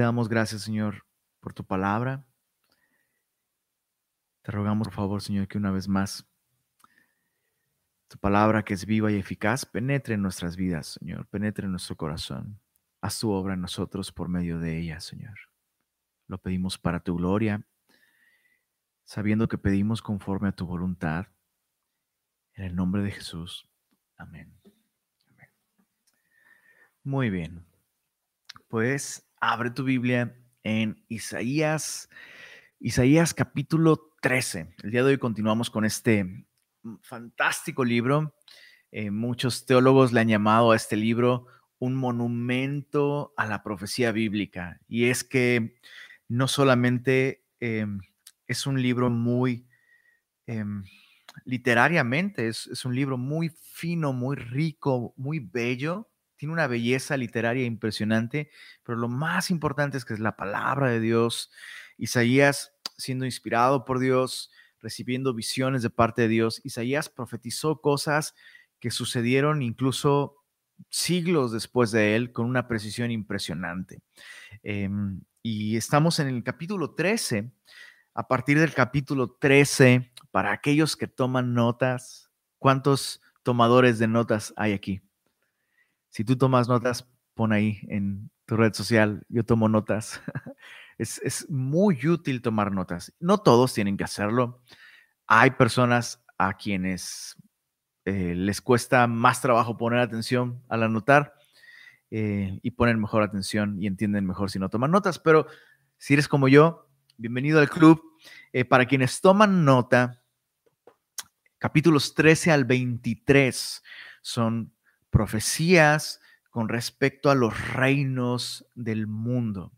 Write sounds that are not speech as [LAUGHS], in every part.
Te damos gracias, Señor, por tu palabra. Te rogamos, por favor, Señor, que una vez más tu palabra que es viva y eficaz penetre en nuestras vidas, Señor, penetre en nuestro corazón. Haz tu obra en nosotros por medio de ella, Señor. Lo pedimos para tu gloria, sabiendo que pedimos conforme a tu voluntad. En el nombre de Jesús. Amén. Muy bien. Pues abre tu Biblia en Isaías, Isaías capítulo 13. El día de hoy continuamos con este fantástico libro. Eh, muchos teólogos le han llamado a este libro un monumento a la profecía bíblica. Y es que no solamente em, es un libro muy, em, literariamente, es un libro muy fino, muy rico, muy bello, tiene una belleza literaria impresionante, pero lo más importante es que es la palabra de Dios. Isaías siendo inspirado por Dios, recibiendo visiones de parte de Dios. Isaías profetizó cosas que sucedieron incluso siglos después de él con una precisión impresionante. Em, y estamos en el capítulo 13. A partir del capítulo 13, para aquellos que toman notas, ¿cuántos tomadores de notas hay aquí? Si tú tomas notas, pon ahí en tu red social, yo tomo notas. [LAUGHS] es, muy útil tomar notas. No todos tienen que hacerlo. Hay personas a quienes eh, les cuesta más trabajo poner atención al anotar eh, y ponen mejor atención y entienden mejor si no toman notas. Pero si eres como yo, bienvenido al club. Eh, para quienes toman nota, capítulos 13 al 23 son profecías con respecto a los reinos del mundo.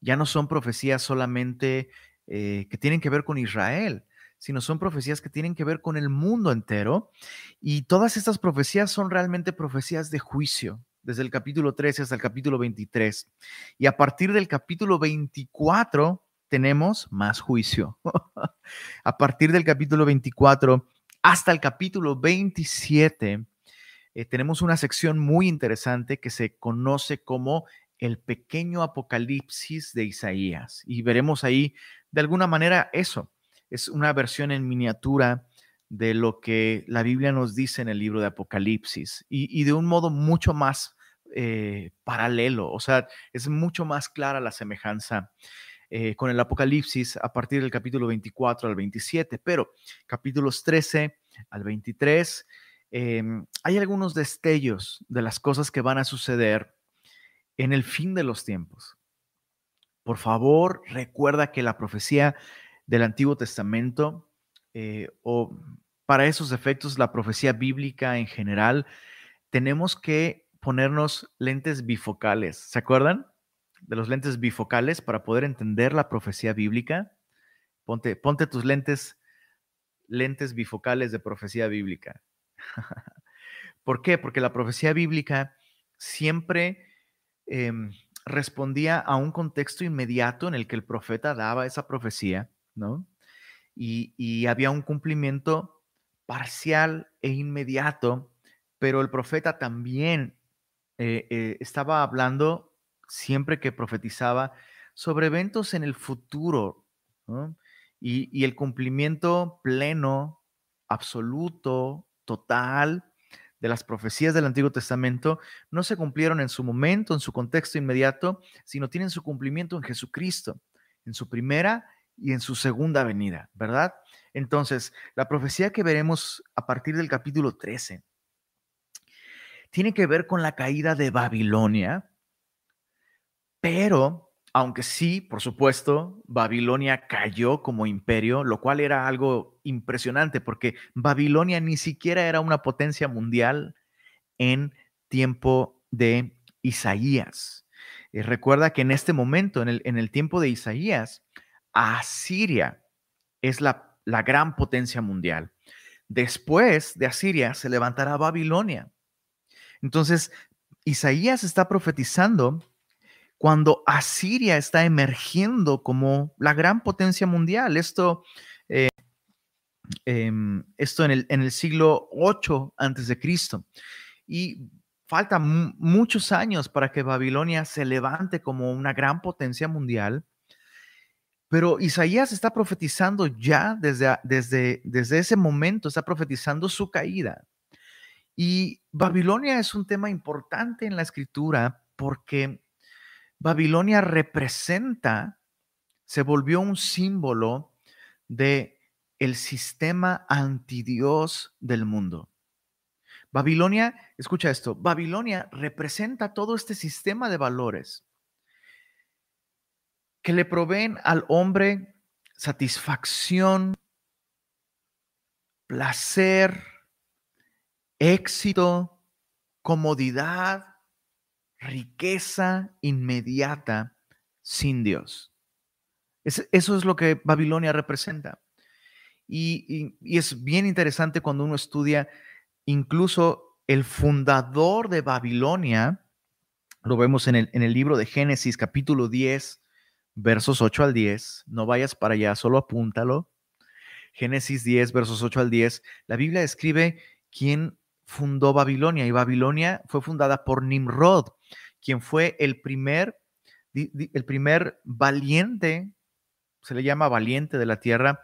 Ya no son profecías solamente eh, que tienen que ver con Israel, sino son profecías que tienen que ver con el mundo entero. Y todas estas profecías son realmente profecías de juicio, desde el capítulo 13 hasta el capítulo 23. Y a partir del capítulo 24 tenemos más juicio. [LAUGHS] a partir del capítulo 24 hasta el capítulo 27 eh, tenemos una sección muy interesante que se conoce como el pequeño apocalipsis de Isaías. Y veremos ahí, de alguna manera, eso. Es una versión en miniatura de lo que la Biblia nos dice en el libro de Apocalipsis y, de un modo mucho más eh, paralelo, o sea, es mucho más clara la semejanza eh, con el Apocalipsis a partir del capítulo 24 al 27, pero capítulos 13 al 23 Em, hay algunos destellos de las cosas que van a suceder en el fin de los tiempos. Por favor, recuerda que la profecía del Antiguo Testamento, eh, o para esos efectos, la profecía bíblica en general, tenemos que ponernos lentes bifocales. ¿Se acuerdan de los lentes bifocales para poder entender la profecía bíblica? Ponte, ponte tus lentes, lentes bifocales de profecía bíblica. [LAUGHS] ¿Por qué? Porque la profecía bíblica siempre em, respondía a un contexto inmediato en el que el profeta daba esa profecía, ¿no? Y, había un cumplimiento parcial e inmediato, pero el profeta también eh, eh, estaba hablando siempre que profetizaba sobre eventos en el futuro, y, y el cumplimiento pleno, absoluto, total de las profecías del Antiguo Testamento no se cumplieron en su momento, en su contexto inmediato, sino tienen su cumplimiento en Jesucristo, en su primera y en su segunda venida, ¿verdad? Entonces, la profecía que veremos a partir del capítulo 13 tiene que ver con la caída de Babilonia, pero aunque sí, por supuesto, Babilonia cayó como imperio, lo cual era algo impresionante porque Babilonia ni siquiera era una potencia mundial en tiempo de Isaías. Eh, recuerda que en este momento, en el, en el tiempo de Isaías, Asiria es la, la gran potencia mundial. Después de Asiria se levantará Babilonia. Entonces, Isaías está profetizando cuando Asiria está emergiendo como la gran potencia mundial. Esto, eh, em, esto en, el, en el siglo 8 antes de Cristo. Y faltan muchos años para que Babilonia se levante como una gran potencia mundial. Pero Isaías está profetizando ya desde, desde, desde ese momento, está profetizando su caída. Y Babilonia es un tema importante en la escritura porque Babilonia representa, se volvió un símbolo de el sistema antidios del mundo. Babilonia, escucha esto, Babilonia representa todo este sistema de valores que le proveen al hombre satisfacción, placer, éxito, comodidad, riqueza inmediata sin Dios. eso es lo que Babilonia representa. Y, es bien interesante cuando uno estudia incluso el fundador de Babilonia, lo vemos en el, en el libro de Génesis capítulo 10, versos 8 al 10. No vayas para allá, solo apúntalo. Génesis 10, versos 8 al 10. La Biblia describe quién fundó Babilonia y Babilonia fue fundada por Nimrod, quien fue el primer, el primer valiente, se le llama valiente de la tierra,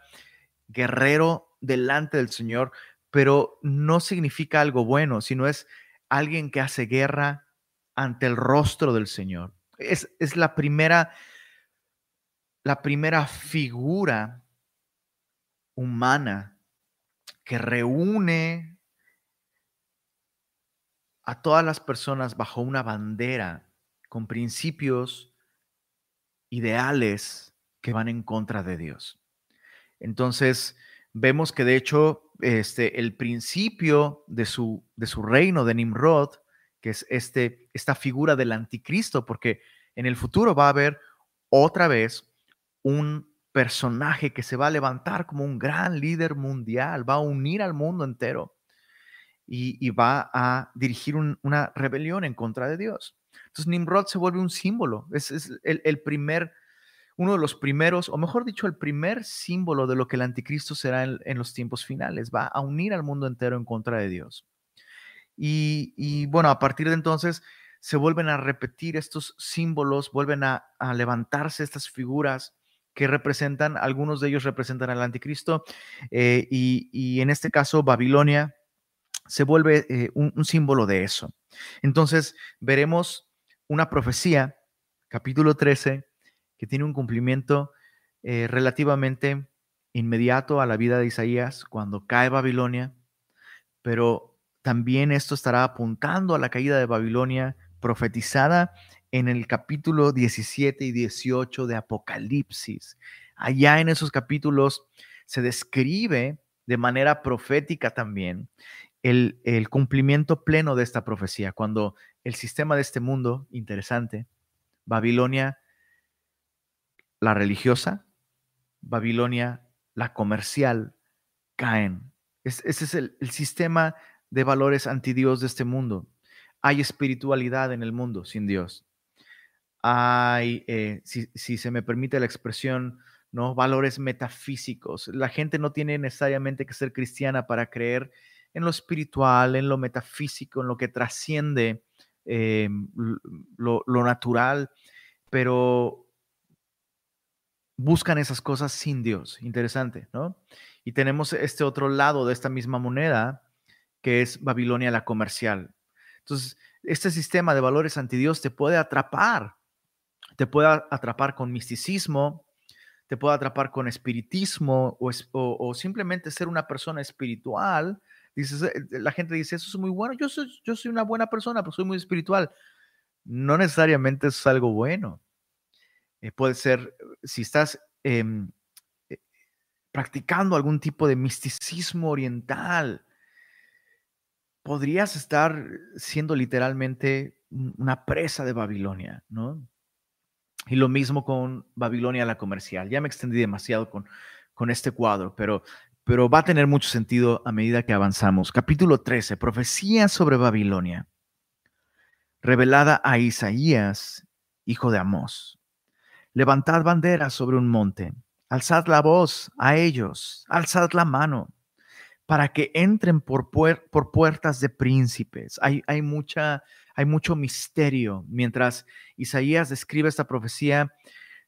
guerrero delante del Señor, pero no significa algo bueno, sino es alguien que hace guerra ante el rostro del Señor. Es, es la primera la primera figura humana que reúne a todas las personas bajo una bandera con principios ideales que van en contra de Dios. Entonces, vemos que de hecho este, el principio de su, de su reino de Nimrod, que es este, esta figura del anticristo, porque en el futuro va a haber otra vez un personaje que se va a levantar como un gran líder mundial, va a unir al mundo entero y, va a dirigir una rebelión en contra de Dios. Entonces Nimrod se vuelve un símbolo, es, el, primer, uno de los primeros, o mejor dicho, el primer símbolo de lo que el anticristo será en, los tiempos finales, va a unir al mundo entero en contra de Dios. Y, bueno, a partir de entonces se vuelven a repetir estos símbolos, vuelven a levantarse estas figuras que representan, algunos de ellos representan al anticristo, eh, y, en este caso Babilonia se vuelve eh, un, símbolo de eso. Entonces veremos una profecía, capítulo 13, que tiene un cumplimiento eh, relativamente inmediato a la vida de Isaías cuando cae Babilonia, pero también esto estará apuntando a la caída de Babilonia profetizada en el capítulo 17 y 18 de Apocalipsis. Allá en esos capítulos se describe de manera profética también el, cumplimiento pleno de esta profecía, cuando el sistema de este mundo, interesante, Babilonia, la religiosa, Babilonia, la comercial, caen. ese es el, sistema de valores antidios de este mundo. Hay espiritualidad en el mundo sin Dios hay, eh, si, se me permite la expresión, ¿no? valores metafísicos. La gente no tiene necesariamente que ser cristiana para creer en lo espiritual, en lo metafísico, en lo que trasciende eh, lo, lo natural, pero buscan esas cosas sin Dios. Interesante, ¿no? Y tenemos este otro lado de esta misma moneda, que es Babilonia la comercial. Entonces, este sistema de valores antidios te puede atrapar te puede atrapar con misticismo, te puede atrapar con espiritismo o, simplemente ser una persona espiritual. Dices, eh, la gente dice, eso es muy bueno, yo soy, yo soy una buena persona, pero soy muy espiritual. No necesariamente es algo bueno. Eh, puede ser, si estás em, eh, practicando algún tipo de misticismo oriental, podrías estar siendo literalmente una presa de Babilonia, ¿no? Y lo mismo con Babilonia la comercial. Ya me extendí demasiado con, con este cuadro, pero, pero va a tener mucho sentido a medida que avanzamos. Capítulo 13, profecía sobre Babilonia, revelada a Isaías, hijo de Amós. Levantad banderas sobre un monte, alzad la voz a ellos, alzad la mano, para que entren por, puertas de príncipes. Hay, hay, mucha, hay mucho misterio. Mientras Isaías describe esta profecía,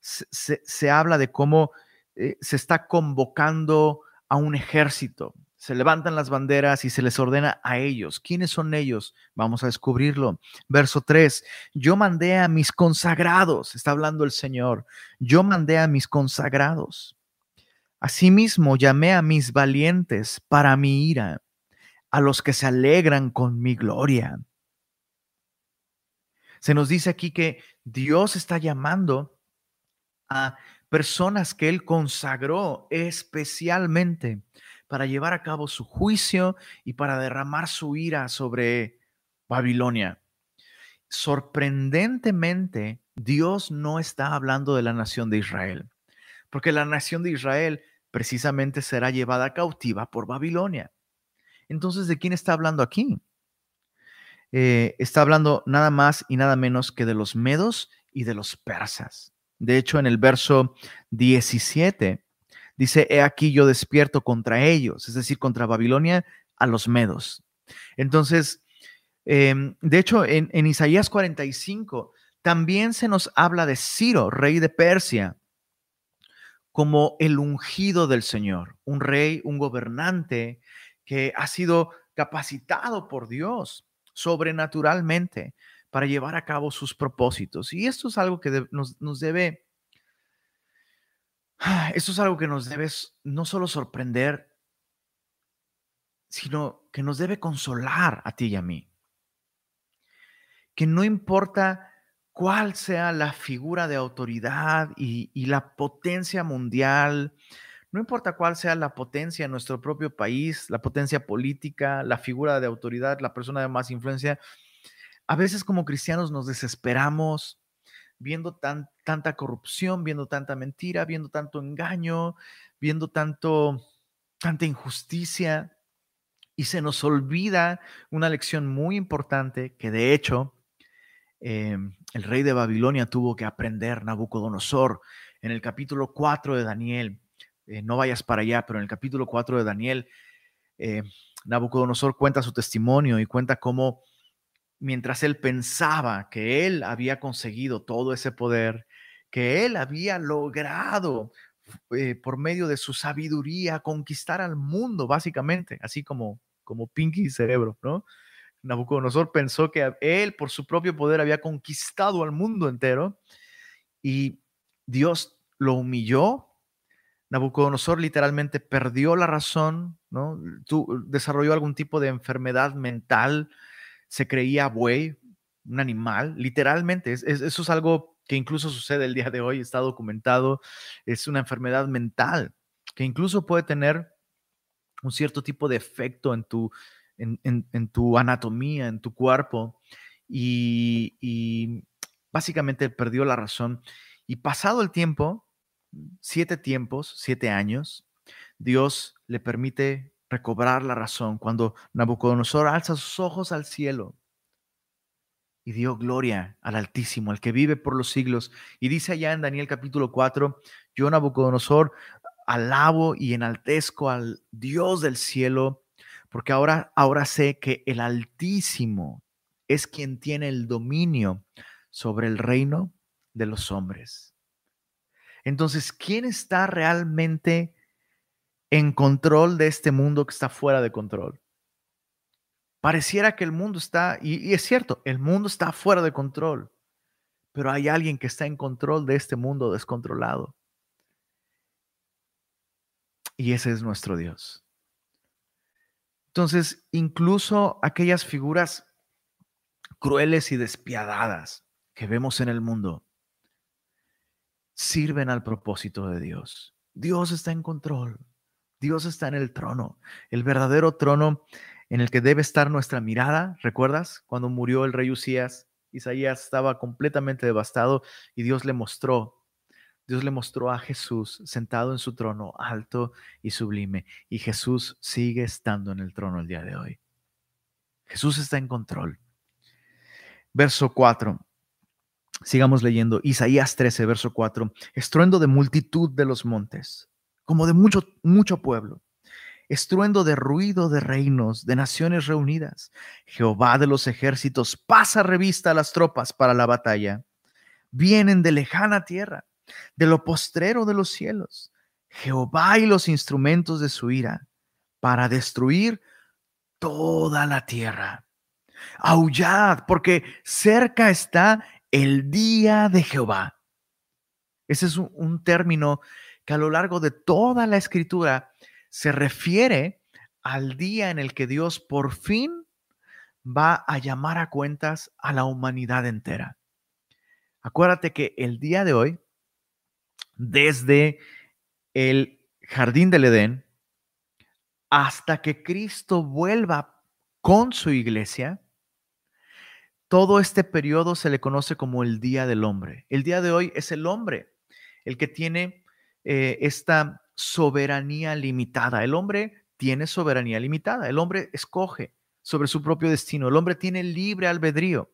se, habla de cómo eh, se está convocando a un ejército. Se levantan las banderas y se les ordena a ellos. ¿Quiénes son ellos? Vamos a descubrirlo. Verso 3. Yo mandé a mis consagrados, está hablando el Señor. Yo mandé a mis consagrados. Asimismo llamé a mis valientes para mi ira, a los que se alegran con mi gloria. Se nos dice aquí que Dios está llamando a personas que Él consagró especialmente para llevar a cabo su juicio y para derramar su ira sobre Babilonia. Sorprendentemente, Dios no está hablando de la nación de Israel, porque la nación de Israel precisamente será llevada cautiva por Babilonia. Entonces, ¿de quién está hablando aquí? Eh, está hablando nada más y nada menos que de los medos y de los persas. De hecho, en el verso 17 dice, he aquí yo despierto contra ellos, es decir, contra Babilonia a los medos. Entonces, em, de hecho, en, en Isaías 45 también se nos habla de Ciro, rey de Persia, como el ungido del Señor, un rey, un gobernante que ha sido capacitado por Dios sobrenaturalmente para llevar a cabo sus propósitos. Y esto es algo que nos, debe, [SIGHS] esto es algo que nos debe no solo sorprender, sino que nos debe consolar a ti y a mí. Que no importa cuál sea la figura de autoridad y, y la potencia mundial, no importa cuál sea la potencia en nuestro propio país, la potencia política, la figura de autoridad, la persona de más influencia, a veces como cristianos nos desesperamos viendo tanta corrupción, viendo tanta mentira, viendo tanto engaño, viendo tanto, tanta injusticia. Y se nos olvida una lección muy importante que de hecho em, el rey de Babilonia tuvo que aprender, Nabucodonosor, en el capítulo 4 de Daniel. Eh, no vayas para allá, pero en el capítulo 4 de Daniel, eh, Nabucodonosor cuenta su testimonio y cuenta cómo mientras él pensaba que él había conseguido todo ese poder, que él había logrado eh, por medio de su sabiduría conquistar al mundo, básicamente, así como, como Pinky Cerebro, ¿no? Nabucodonosor pensó que él por su propio poder había conquistado al mundo entero y Dios lo humilló. Nabucodonosor literalmente perdió la razón, ¿no? desarrolló algún tipo de enfermedad mental, se creía buey, un animal, literalmente. eso es algo que incluso sucede el día de hoy, está documentado. Es una enfermedad mental que incluso puede tener un cierto tipo de efecto en tu, en, tu anatomía, en tu cuerpo. Y básicamente perdió la razón. Y pasado el tiempo, siete tiempos, siete años, Dios le permite recobrar la razón cuando Nabucodonosor alza sus ojos al cielo y dio gloria al Altísimo, al que vive por los siglos. Y dice allá en Daniel capítulo 4, yo Nabucodonosor alabo y enaltezco al Dios del cielo, porque ahora, ahora sé que el Altísimo es quien tiene el dominio sobre el reino de los hombres. Entonces, ¿quién está realmente en control de este mundo que está fuera de control. Pareciera que el mundo está, y, es cierto, el mundo está fuera de control, pero hay alguien que está en control de este mundo descontrolado. Y ese es nuestro Dios. Entonces, incluso aquellas figuras crueles y despiadadas que vemos en el mundo sirven al propósito de Dios. Dios está en control. Dios está en el trono, el verdadero trono en el que debe estar nuestra mirada. ¿Recuerdas cuando murió el rey Usías? Isaías estaba completamente devastado y Dios le mostró, Dios le mostró a Jesús sentado en su trono alto y sublime. Y Jesús sigue estando en el trono el día de hoy. Jesús está en control. Verso 4. Sigamos leyendo. Isaías 13, verso 4. Estruendo de multitud de los montes como de mucho, mucho pueblo. estruendo de ruido de reinos, de naciones reunidas. Jehová de los ejércitos pasa revista a las tropas para la batalla. Vienen de lejana tierra, de lo postrero de los cielos. Jehová y los instrumentos de su ira para destruir toda la tierra. Aullad, porque cerca está el día de Jehová. Ese es un, término que a lo largo de toda la escritura se refiere al día en el que Dios por fin va a llamar a cuentas a la humanidad entera. Acuérdate que el día de hoy, desde el jardín del Edén hasta que Cristo vuelva con su iglesia, todo este periodo se le conoce como el Día del Hombre. El día de hoy es el hombre el que tiene eh, esta soberanía limitada. El hombre tiene soberanía limitada. El hombre escoge sobre su propio destino. El hombre tiene libre albedrío.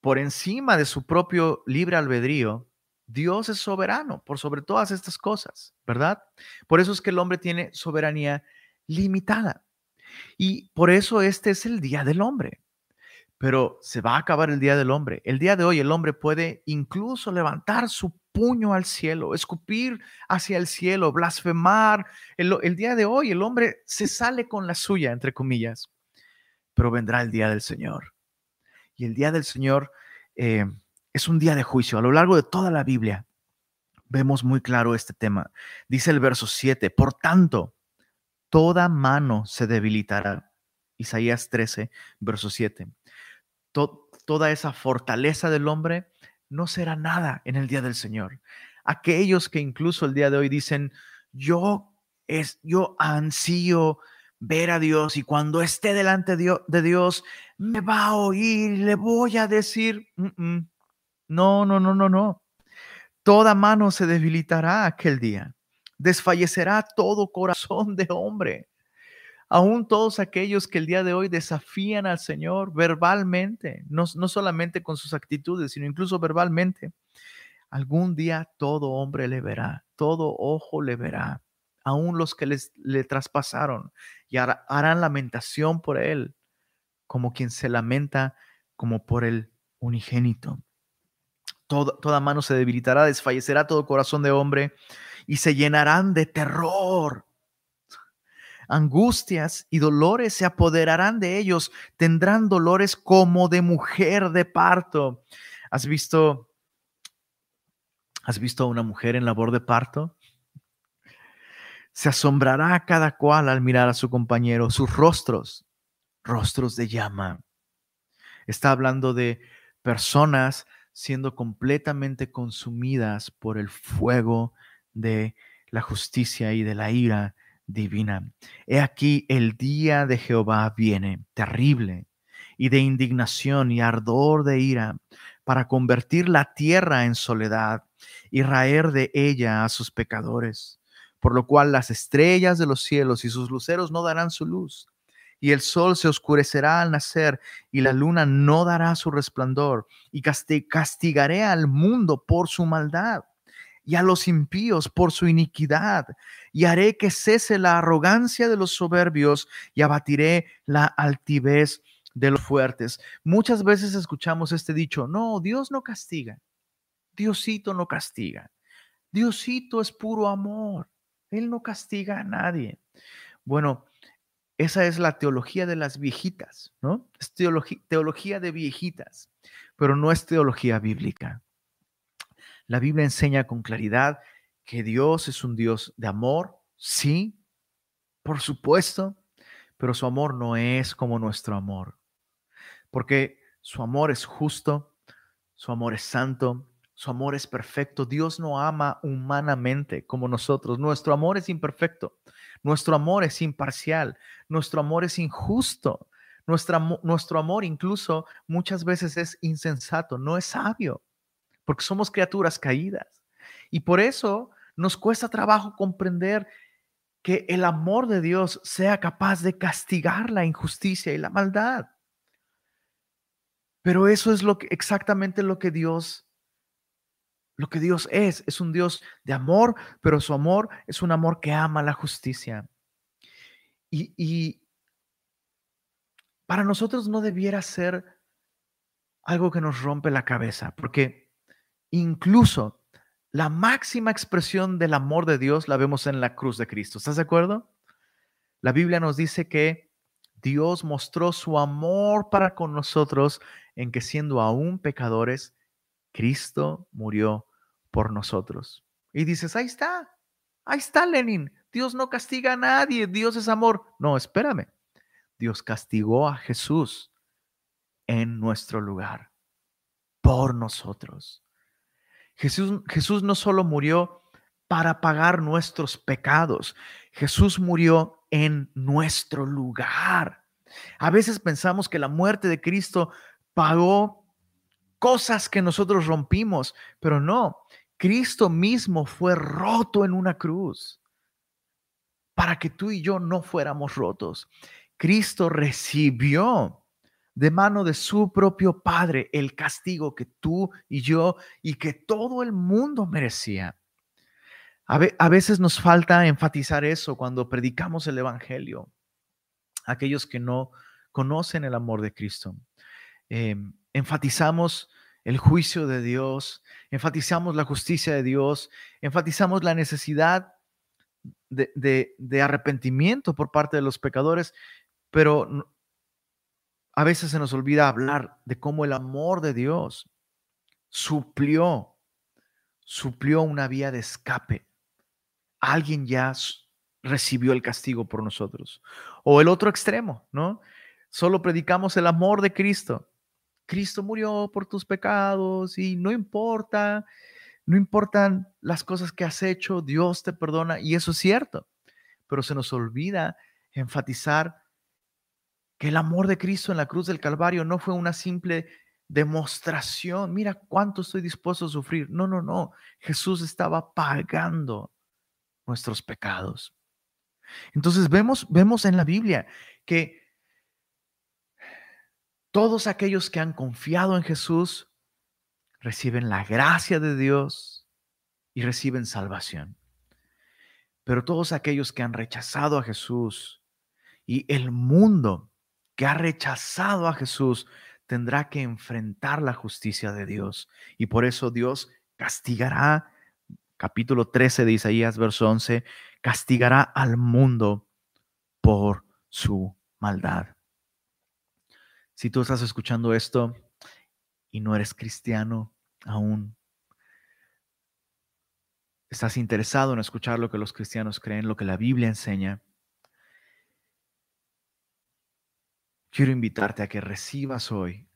Por encima de su propio libre albedrío, Dios es soberano por sobre todas estas cosas, ¿verdad? Por eso es que el hombre tiene soberanía limitada. Y por eso este es el día del hombre. Pero se va a acabar el día del hombre. El día de hoy el hombre puede incluso levantar su puño al cielo, escupir hacia el cielo, blasfemar. El, día de hoy el hombre se sale con la suya, entre comillas, pero vendrá el día del Señor. Y el día del Señor eh, es un día de juicio. A lo largo de toda la Biblia vemos muy claro este tema. Dice el verso 7, por tanto, toda mano se debilitará. Isaías 13, verso 7. toda esa fortaleza del hombre no será nada en el día del Señor. Aquellos que incluso el día de hoy dicen, yo es, yo ansío ver a Dios y cuando esté delante de Dios, me va a oír, le voy a decir, no, no, no, no, no. Toda mano se debilitará aquel día. Desfallecerá todo corazón de hombre aún todos aquellos que el día de hoy desafían al Señor verbalmente, no, no solamente con sus actitudes, sino incluso verbalmente, algún día todo hombre le verá, todo ojo le verá, aún los que les, le traspasaron y harán lamentación por él, como quien se lamenta como por el unigénito. toda mano se debilitará, desfallecerá todo corazón de hombre y se llenarán de terror angustias y dolores se apoderarán de ellos, tendrán dolores como de mujer de parto. ¿Has visto has visto a una mujer en labor de parto? Se asombrará cada cual al mirar a su compañero, sus rostros, rostros de llama. Está hablando de personas siendo completamente consumidas por el fuego de la justicia y de la ira divina. He aquí el día de Jehová viene, terrible, y de indignación y ardor de ira, para convertir la tierra en soledad y raer de ella a sus pecadores, por lo cual las estrellas de los cielos y sus luceros no darán su luz, y el sol se oscurecerá al nacer, y la luna no dará su resplandor, y castigaré al mundo por su maldad y a los impíos por su iniquidad, y haré que cese la arrogancia de los soberbios y abatiré la altivez de los fuertes. Muchas veces escuchamos este dicho, no, Dios no castiga, Diosito no castiga, Diosito es puro amor, Él no castiga a nadie. Bueno, esa es la teología de las viejitas, ¿no? Es teología, de viejitas, pero no es teología bíblica. La Biblia enseña con claridad que Dios es un Dios de amor, sí, por supuesto, pero su amor no es como nuestro amor, porque su amor es justo, su amor es santo, su amor es perfecto. Dios no ama humanamente como nosotros. Nuestro amor es imperfecto. Nuestro amor es imparcial. Nuestro amor es injusto. nuestro amor incluso muchas veces es insensato, no es sabio porque somos criaturas caídas. Y por eso nos cuesta trabajo comprender que el amor de Dios sea capaz de castigar la injusticia y la maldad. Pero eso es lo que exactamente lo que Dios lo que Dios es, es un Dios de amor, pero su amor es un amor que ama la justicia. Y, y para nosotros no debiera ser algo que nos rompe la cabeza, porque incluso la máxima expresión del amor de Dios la vemos en la cruz de Cristo. ¿Estás de acuerdo? La Biblia nos dice que Dios mostró su amor para con nosotros en que siendo aún pecadores, Cristo murió por nosotros. Y dices, ahí está, ahí está Lenin. Dios no castiga a nadie, Dios es amor. No, espérame. Dios castigó a Jesús en nuestro lugar, por nosotros. Jesús, Jesús no solo murió para pagar nuestros pecados, Jesús murió en nuestro lugar. A veces pensamos que la muerte de Cristo pagó cosas que nosotros rompimos, pero no, Cristo mismo fue roto en una cruz para que tú y yo no fuéramos rotos. Cristo recibió de mano de su propio Padre el castigo que tú y yo y que todo el mundo merecía. A, veces nos falta enfatizar eso cuando predicamos el Evangelio. Aquellos que no conocen el amor de Cristo. Em, enfatizamos el juicio de Dios, enfatizamos la justicia de Dios, enfatizamos la necesidad de arrepentimiento por parte de los pecadores, pero a veces se nos olvida hablar de cómo el amor de Dios suplió, suplió una vía de escape. Alguien ya recibió el castigo por nosotros. O el otro extremo, ¿no? Solo predicamos el amor de Cristo. Cristo murió por tus pecados y no importa, no importan las cosas que has hecho, Dios te perdona y eso es cierto. Pero se nos olvida enfatizar que el amor de Cristo en la cruz del Calvario no fue una simple demostración, mira cuánto estoy dispuesto a sufrir. No, no, no. Jesús estaba pagando nuestros pecados. Entonces vemos, vemos en la Biblia que todos aquellos que han confiado en Jesús reciben la gracia de Dios y reciben salvación. Pero todos aquellos que han rechazado a Jesús y el mundo que ha rechazado a Jesús tendrá que enfrentar la justicia de Dios. Y por eso Dios castigará, capítulo 13 de Isaías, verso 11, castigará al mundo por su maldad. Si tú estás escuchando esto y no eres cristiano aún, estás interesado en escuchar lo que los cristianos creen, lo que la Biblia enseña, quiero invitarte a que recibas hoy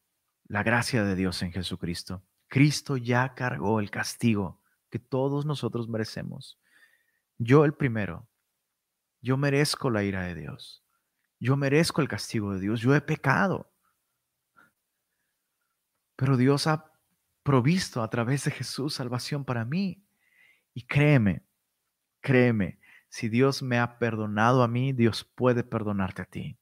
la gracia de Dios en Jesucristo. Cristo ya cargó el castigo que todos nosotros merecemos. Yo el primero. Yo merezco la ira de Dios. Yo merezco el castigo de Dios. Yo he pecado. Pero Dios ha provisto a través de Jesús salvación para mí. Y créeme, créeme, si Dios me ha perdonado a mí, Dios puede perdonarte a ti.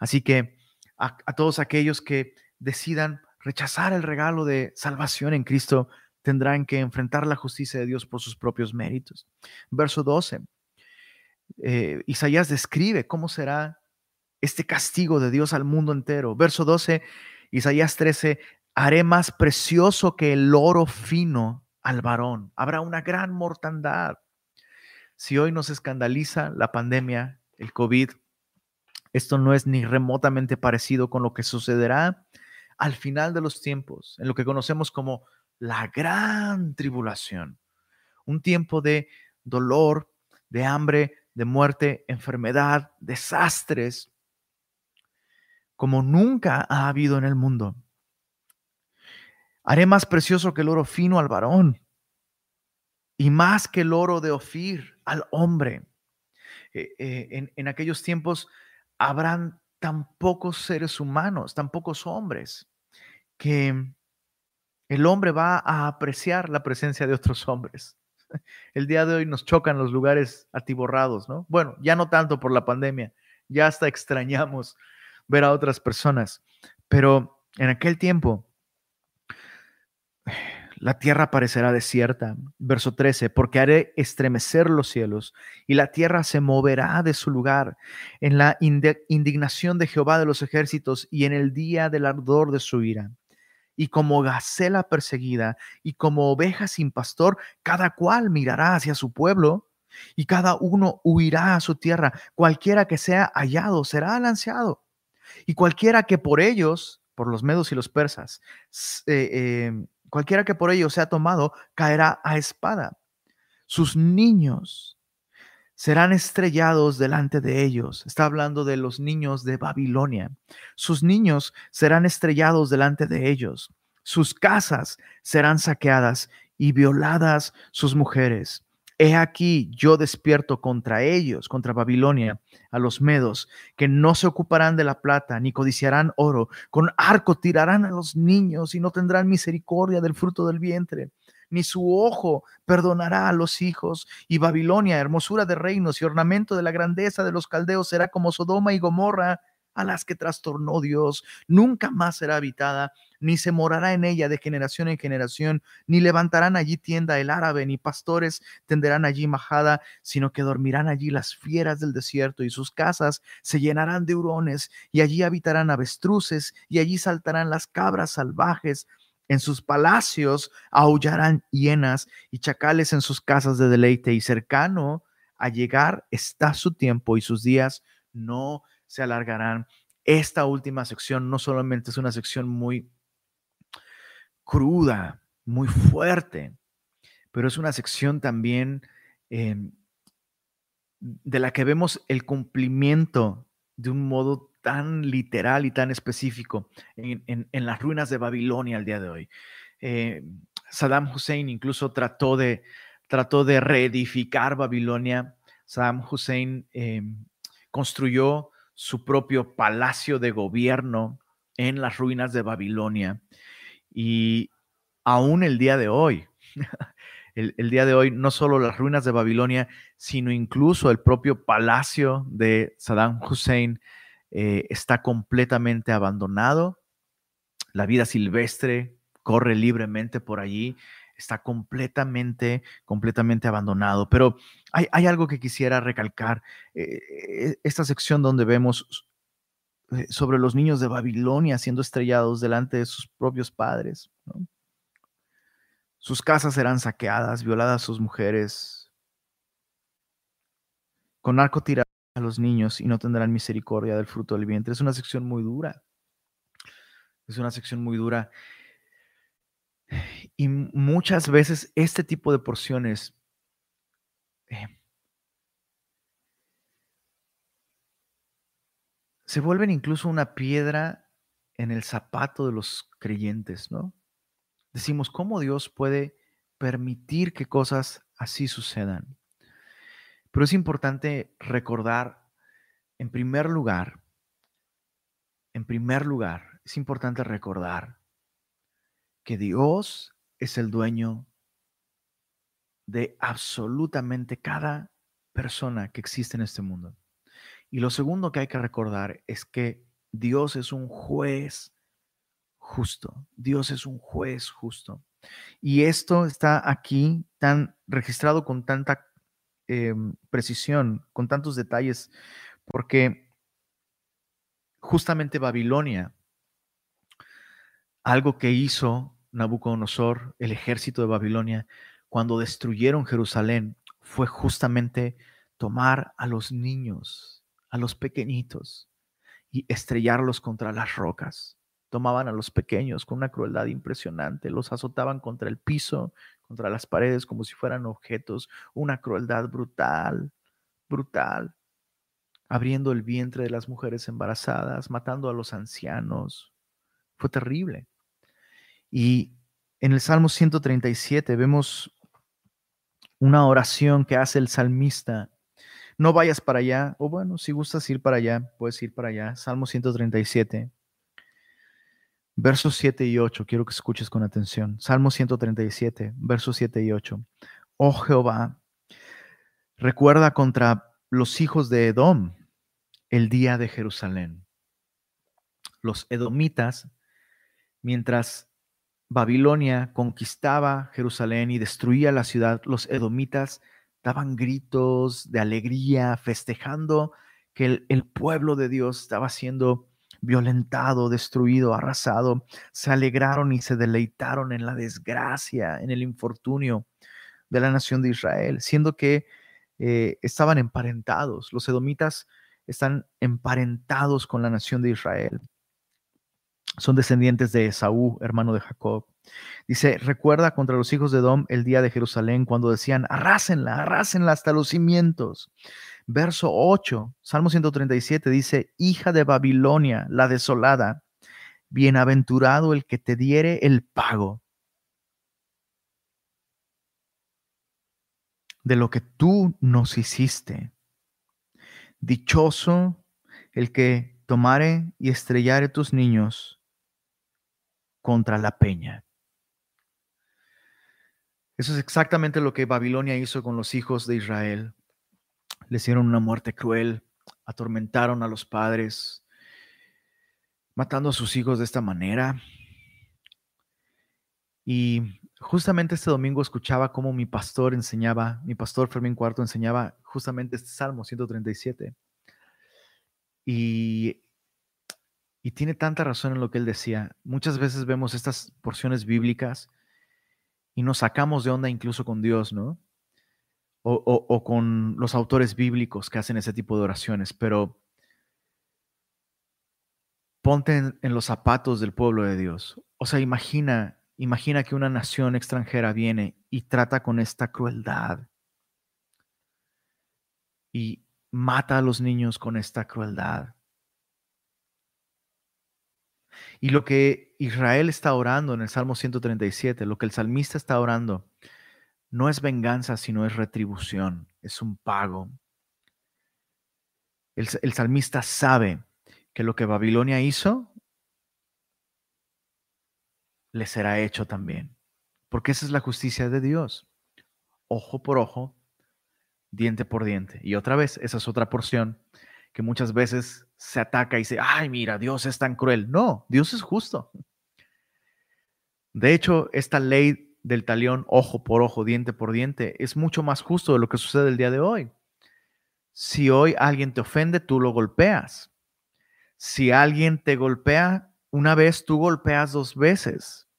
Así que a, todos aquellos que decidan rechazar el regalo de salvación en Cristo, tendrán que enfrentar la justicia de Dios por sus propios méritos. Verso 12. Eh, Isaías describe cómo será este castigo de Dios al mundo entero. Verso 12, Isaías 13, haré más precioso que el oro fino al varón. Habrá una gran mortandad. Si hoy nos escandaliza la pandemia, el COVID, esto no es ni remotamente parecido con lo que sucederá al final de los tiempos, en lo que conocemos como la gran tribulación. Un tiempo de dolor, de hambre, de muerte, enfermedad, desastres, como nunca ha habido en el mundo. Haré más precioso que el oro fino al varón y más que el oro de Ofir al hombre. Eh, eh, en, en aquellos tiempos habrán tan pocos seres humanos, tan pocos hombres, que el hombre va a apreciar la presencia de otros hombres. El día de hoy nos chocan los lugares atiborrados, ¿no? Bueno, ya no tanto por la pandemia, ya hasta extrañamos ver a otras personas, pero en aquel tiempo la tierra parecerá desierta. Verso 13, porque haré estremecer los cielos y la tierra se moverá de su lugar en la indignación de Jehová de los ejércitos y en el día del ardor de su ira. Y como gacela perseguida y como oveja sin pastor, cada cual mirará hacia su pueblo y cada uno huirá a su tierra. Cualquiera que sea hallado será lanceado. Y cualquiera que por ellos, por los medos y los persas, eh, em, Cualquiera que por ello sea tomado caerá a espada. Sus niños serán estrellados delante de ellos. Está hablando de los niños de Babilonia. Sus niños serán estrellados delante de ellos. Sus casas serán saqueadas y violadas sus mujeres. He aquí yo despierto contra ellos, contra Babilonia, a los medos, que no se ocuparán de la plata, ni codiciarán oro, con arco tirarán a los niños y no tendrán misericordia del fruto del vientre, ni su ojo perdonará a los hijos, y Babilonia, hermosura de reinos y ornamento de la grandeza de los caldeos, será como Sodoma y Gomorra, a las que trastornó Dios, nunca más será habitada, ni se morará en ella de generación en generación, ni levantarán allí tienda el árabe, ni pastores tenderán allí majada, sino que dormirán allí las fieras del desierto, y sus casas se llenarán de hurones, y allí habitarán avestruces, y allí saltarán las cabras salvajes. En sus palacios aullarán hienas y chacales en sus casas de deleite, y cercano a llegar está su tiempo y sus días no se alargarán. Esta última sección no solamente es una sección muy cruda, muy fuerte, pero es una sección también em, de la que vemos el cumplimiento de un modo tan literal y tan específico en, las ruinas de Babilonia al día de hoy. Eh, Saddam Hussein incluso trató de, trató de reedificar Babilonia. Saddam Hussein em, construyó su propio palacio de gobierno en las ruinas de Babilonia. Y aún el día de hoy, [LAUGHS] el, día de hoy, no solo las ruinas de Babilonia, sino incluso el propio palacio de Saddam Hussein eh, está completamente abandonado. La vida silvestre corre libremente por allí está completamente, completamente abandonado. Pero hay, algo que quisiera recalcar. Eh, eh, esta sección donde vemos sobre los niños de Babilonia siendo estrellados delante de sus propios padres. Sus casas serán saqueadas, violadas sus mujeres. Con arco tirarán a los niños y no tendrán misericordia del fruto del vientre. Es una sección muy dura. Es una sección muy dura. Y muchas veces este tipo de porciones eh, se vuelven incluso una piedra en el zapato de los creyentes, ¿no? Decimos, ¿cómo Dios puede permitir que cosas así sucedan? Pero es importante recordar, en primer lugar, en primer lugar, es importante recordar que Dios es el dueño de absolutamente cada persona que existe en este mundo. Y lo segundo que hay que recordar es que Dios es un juez justo. Dios es un juez justo. Y esto está aquí tan registrado con tanta em, precisión, con tantos detalles, porque justamente Babilonia, algo que hizo Nabucodonosor, el ejército de Babilonia, cuando destruyeron Jerusalén, fue justamente tomar a los niños, a los pequeñitos, y estrellarlos contra las rocas. Tomaban a los pequeños con una crueldad impresionante, los azotaban contra el piso, contra las paredes, como si fueran objetos, una crueldad brutal, brutal, abriendo el vientre de las mujeres embarazadas, matando a los ancianos. Fue terrible. Y en el Salmo 137 vemos una oración que hace el salmista. No vayas para allá, o bueno, si gustas ir para allá, puedes ir para allá. Salmo 137, versos 7 y 8. Quiero que escuches con atención. Salmo 137, versos 7 y 8. Oh Jehová, recuerda contra los hijos de Edom el día de Jerusalén. Los edomitas, mientras Babilonia conquistaba Jerusalén y destruía la ciudad, los edomitas daban gritos de alegría, festejando que el, pueblo de Dios estaba siendo violentado, destruido, arrasado. Se alegraron y se deleitaron en la desgracia, en el infortunio de la nación de Israel, siendo que eh, estaban emparentados. Los edomitas están emparentados con la nación de Israel. Son descendientes de Esaú, hermano de Jacob. Dice, recuerda contra los hijos de Edom el día de Jerusalén cuando decían, arrásenla, arrásenla hasta los cimientos. Verso 8, Salmo 137 dice, hija de Babilonia, la desolada, bienaventurado el que te diere el pago de lo que tú nos hiciste. Dichoso el que tomare y estrellare tus niños contra la peña. Eso es exactamente lo que Babilonia hizo con los hijos de Israel. Le hicieron una muerte cruel, atormentaron a los padres, matando a sus hijos de esta manera. Y justamente este domingo escuchaba cómo mi pastor enseñaba, mi pastor Fermín Cuarto enseñaba justamente este Salmo 137. Y y tiene tanta razón en lo que él decía. Muchas veces vemos estas porciones bíblicas y nos sacamos de onda incluso con Dios, ¿no? O, con los autores bíblicos que hacen ese tipo de oraciones, pero ponte en, en, los zapatos del pueblo de Dios. O sea, imagina, imagina que una nación extranjera viene y trata con esta crueldad y mata a los niños con esta crueldad. Y lo que Israel está orando en el Salmo 137, lo que el salmista está orando, no es venganza, sino es retribución, es un pago. El, salmista sabe que lo que Babilonia hizo, le será hecho también, porque esa es la justicia de Dios. Ojo por ojo, diente por diente. Y otra vez, esa es otra porción que muchas veces se ataca y dice, ay, mira, Dios es tan cruel. No, Dios es justo. De hecho, esta ley del talión, ojo por ojo, diente por diente, es mucho más justo de lo que sucede el día de hoy. Si hoy alguien te ofende, tú lo golpeas. Si alguien te golpea una vez, tú golpeas dos veces.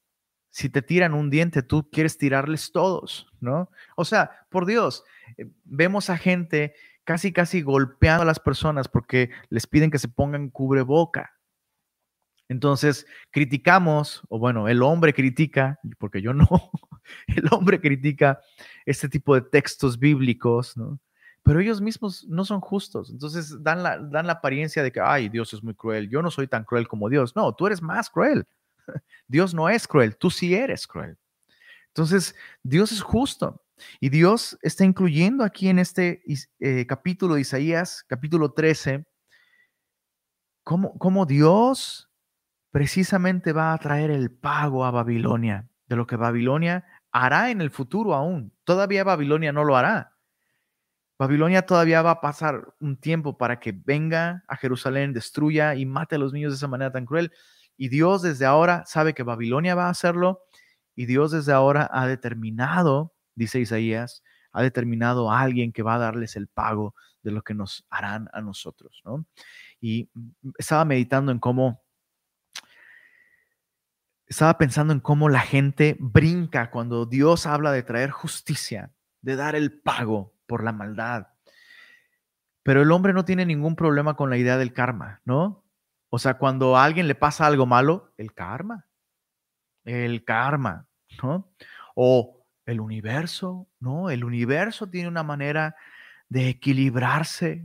Si te tiran un diente, tú quieres tirarles todos, ¿no? O sea, por Dios, eh, vemos a gente casi, casi golpeando a las personas porque les piden que se pongan cubreboca. Entonces, criticamos, o bueno, el hombre critica, porque yo no, [LAUGHS] el hombre critica este tipo de textos bíblicos, ¿no? Pero ellos mismos no son justos. Entonces dan la, dan la apariencia de que, ay, Dios es muy cruel. Yo no soy tan cruel como Dios. No, tú eres más cruel. [LAUGHS] Dios no es cruel, tú sí eres cruel. Entonces, Dios es justo. Y Dios está incluyendo aquí en este eh, capítulo de Isaías, capítulo 13, cómo, cómo Dios precisamente va a traer el pago a Babilonia, de lo que Babilonia hará en el futuro aún. Todavía Babilonia no lo hará. Babilonia todavía va a pasar un tiempo para que venga a Jerusalén, destruya y mate a los niños de esa manera tan cruel. Y Dios desde ahora sabe que Babilonia va a hacerlo y Dios desde ahora ha determinado dice Isaías, ha determinado a alguien que va a darles el pago de lo que nos harán a nosotros, ¿no? Y mm, estaba meditando en cómo, estaba pensando en cómo la gente brinca cuando Dios habla de traer justicia, de dar el pago por la maldad. Pero el hombre no tiene ningún problema con la idea del karma, ¿no? O sea, cuando a alguien le pasa algo malo, el karma, el karma, ¿no? O el universo, ¿no? El universo tiene una manera de equilibrarse.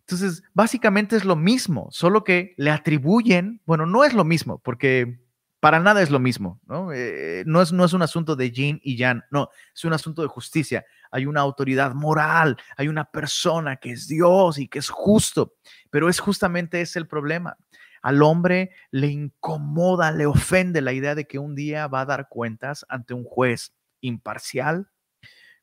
Entonces, básicamente es lo mismo, solo que le atribuyen, bueno, no es lo mismo, porque para nada es lo mismo, ¿no? Eh, no, es, no es un asunto de yin y yang, no, es un asunto de justicia. Hay una autoridad moral, hay una persona que es Dios y que es justo, pero es justamente ese el problema. Al hombre le incomoda, le ofende la idea de que un día va a dar cuentas ante un juez imparcial,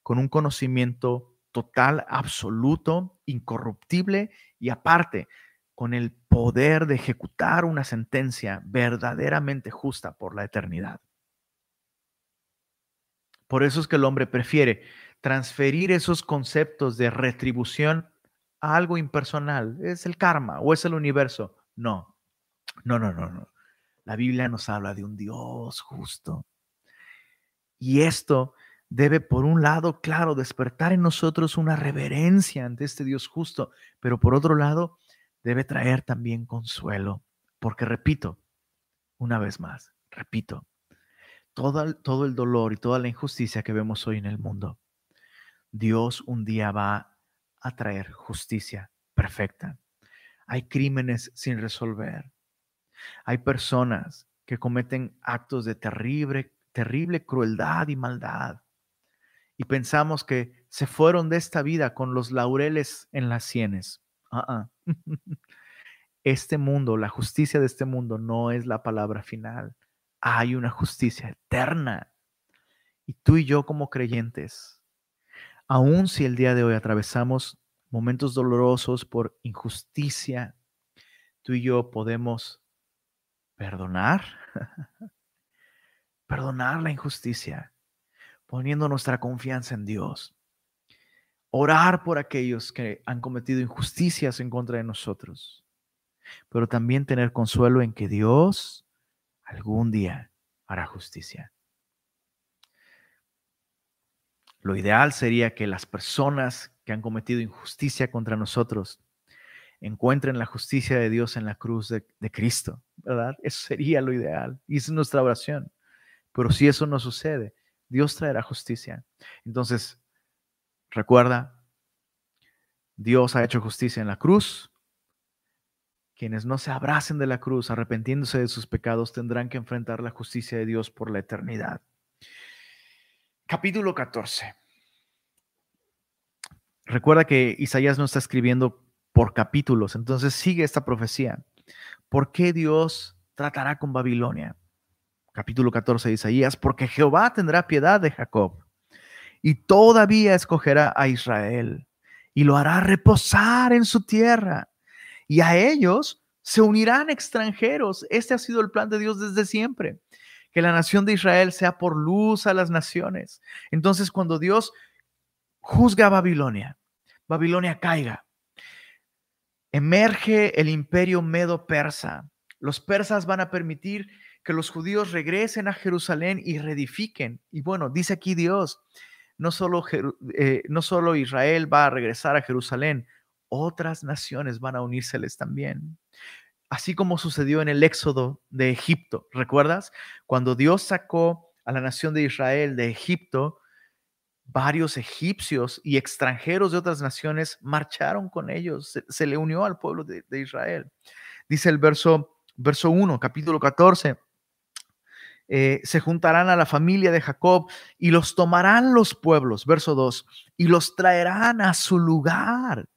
con un conocimiento total, absoluto, incorruptible y aparte con el poder de ejecutar una sentencia verdaderamente justa por la eternidad. Por eso es que el hombre prefiere transferir esos conceptos de retribución a algo impersonal. Es el karma o es el universo. No, no, no, no, no. La Biblia nos habla de un Dios justo. Y esto debe, por un lado, claro, despertar en nosotros una reverencia ante este Dios justo, pero por otro lado, debe traer también consuelo, porque repito, una vez más, repito, todo, todo el dolor y toda la injusticia que vemos hoy en el mundo, Dios un día va a traer justicia perfecta. Hay crímenes sin resolver. Hay personas que cometen actos de terrible, terrible crueldad y maldad. Y pensamos que se fueron de esta vida con los laureles en las sienes. Ah, ah. [LAUGHS] Este mundo, la justicia de este mundo no es la palabra final. Hay una justicia eterna. Y tú y yo como creyentes, aun si el día de hoy atravesamos momentos dolorosos por injusticia, tú y yo podemos perdonar, perdonar la injusticia, poniendo nuestra confianza en Dios, orar por aquellos que han cometido injusticias en contra de nosotros, pero también tener consuelo en que Dios algún día hará justicia. Lo ideal sería que las personas que han cometido injusticia contra nosotros encuentren la justicia de Dios en la cruz de, Cristo, ¿verdad? Eso sería lo ideal y es nuestra oración. Pero si eso no sucede, Dios traerá justicia. Entonces, recuerda, Dios ha hecho justicia en la cruz. Quienes no se abracen de la cruz, arrepentiéndose de sus pecados, tendrán que enfrentar la justicia de Dios por la eternidad. Capítulo 14. Recuerda que Isaías no está escribiendo por capítulos. Entonces sigue esta profecía. ¿Por qué Dios tratará con Babilonia? Capítulo 14 de Isaías, porque Jehová tendrá piedad de Jacob y todavía escogerá a Israel y lo hará reposar en su tierra y a ellos se unirán extranjeros. Este ha sido el plan de Dios desde siempre, que la nación de Israel sea por luz a las naciones. Entonces cuando Dios juzga a Babilonia, Babilonia caiga, emerge el imperio medo-persa. Los persas van a permitir que los judíos regresen a Jerusalén y reedifiquen. Y bueno, dice aquí Dios, no solo, eh, no solo Israel va a regresar a Jerusalén, otras naciones van a unírseles también. Así como sucedió en el éxodo de Egipto. ¿Recuerdas? Cuando Dios sacó a la nación de Israel de Egipto, varios egipcios y extranjeros de otras naciones marcharon con ellos, se, le unió al pueblo de, Israel. Dice el verso, verso 1, capítulo 14. Eh, se juntarán a la familia de Jacob y los tomarán los pueblos, verso 2, y los traerán a su lugar.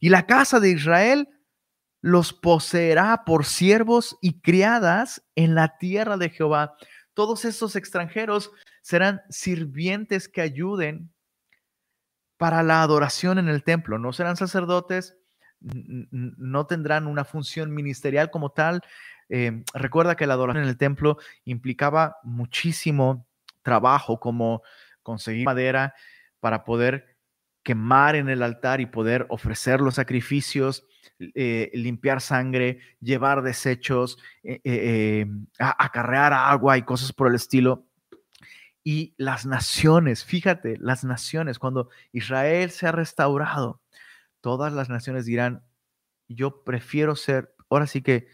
Y la casa de Israel los poseerá por siervos y criadas en la tierra de Jehová. Todos estos extranjeros serán sirvientes que ayuden para la adoración en el templo. No serán sacerdotes, no tendrán una función ministerial como tal. Em, recuerda que la adoración en el templo implicaba muchísimo trabajo, como conseguir madera para poder quemar en el altar y poder ofrecer los sacrificios, eh, limpiar sangre, llevar desechos, eh, eh, acarrear agua y cosas por el estilo. Y las naciones, fíjate, las naciones, cuando Israel se ha restaurado, todas las naciones dirán, yo prefiero ser, ahora sí que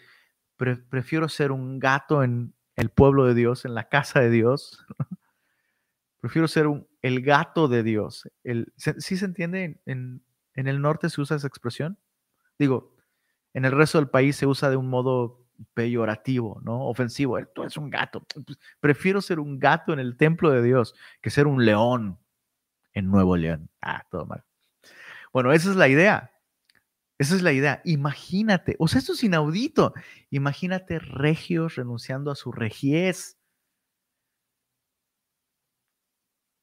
prefiero ser un gato en el pueblo de Dios, en la casa de Dios. [LAUGHS] prefiero ser un, el gato de Dios. El, ¿Sí se entiende? En, en el norte se usa esa expresión. Digo, en el resto del país se usa de un modo peyorativo, ¿no? Ofensivo. Tú eres un gato. Pues, prefiero ser un gato en el templo de Dios que ser un león en Nuevo León. Ah, todo mal. Bueno, esa es la idea. Esa es la idea. Imagínate, o sea, esto es inaudito. Imagínate regios renunciando a su regiez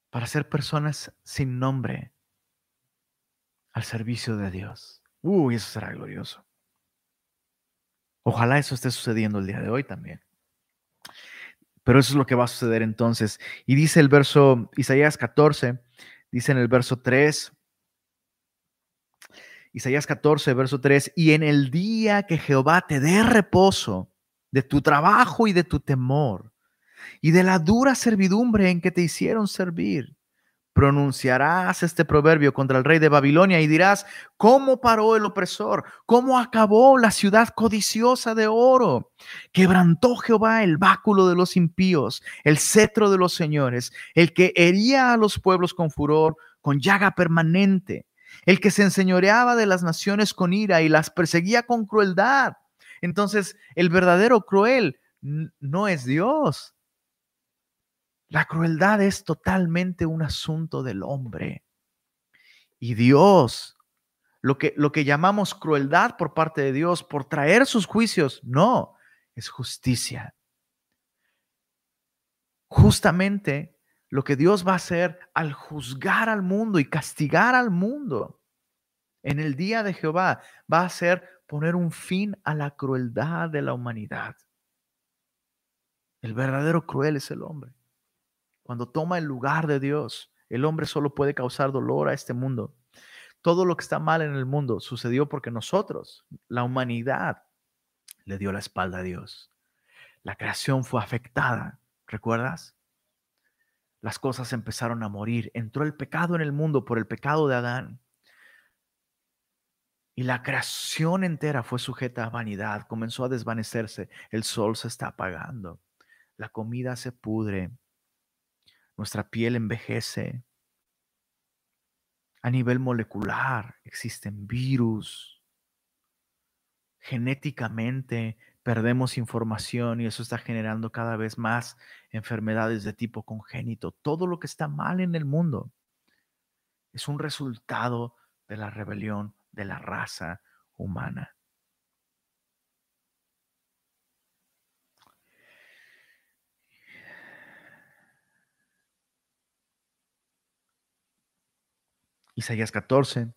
para ser personas sin nombre al servicio de Dios. Uy, eso será glorioso. Ojalá eso esté sucediendo el día de hoy también. Pero eso es lo que va a suceder entonces. Y dice el verso, Isaías 14, dice en el verso 3, Isaías 14, verso 3, y en el día que Jehová te dé reposo de tu trabajo y de tu temor, y de la dura servidumbre en que te hicieron servir, pronunciarás este proverbio contra el rey de Babilonia y dirás, ¿cómo paró el opresor? ¿Cómo acabó la ciudad codiciosa de oro? Quebrantó Jehová el báculo de los impíos, el cetro de los señores, el que hería a los pueblos con furor, con llaga permanente, el que se enseñoreaba de las naciones con ira y las perseguía con crueldad. Entonces, el verdadero cruel no es Dios, la crueldad es totalmente un asunto del hombre. Y Dios, lo que, lo que llamamos crueldad por parte de Dios por traer sus juicios, no, es justicia. Justamente lo que Dios va a hacer al juzgar al mundo y castigar al mundo en el día de Jehová va a ser poner un fin a la crueldad de la humanidad. El verdadero cruel es el hombre. Cuando toma el lugar de Dios, el hombre solo puede causar dolor a este mundo. Todo lo que está mal en el mundo sucedió porque nosotros, la humanidad, le dio la espalda a Dios. La creación fue afectada, ¿recuerdas? Las cosas empezaron a morir. Entró el pecado en el mundo por el pecado de Adán. Y la creación entera fue sujeta a vanidad, comenzó a desvanecerse, el sol se está apagando, la comida se pudre, nuestra piel envejece. A nivel molecular existen virus. Genéticamente perdemos información y eso está generando cada vez más enfermedades de tipo congénito. Todo lo que está mal en el mundo es un resultado de la rebelión de la raza humana. Isaías 14,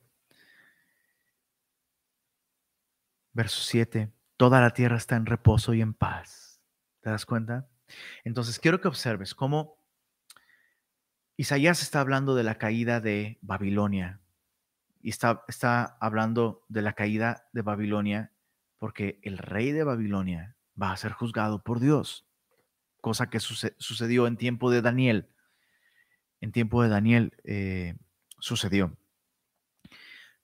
verso 7. Toda la tierra está en reposo y en paz. ¿Te das cuenta? Entonces quiero que observes cómo Isaías está hablando de la caída de Babilonia. Y está, está hablando de la caída de Babilonia porque el rey de Babilonia va a ser juzgado por Dios. Cosa que sucedió en tiempo de Daniel. En tiempo de Daniel. Eh, sucedió.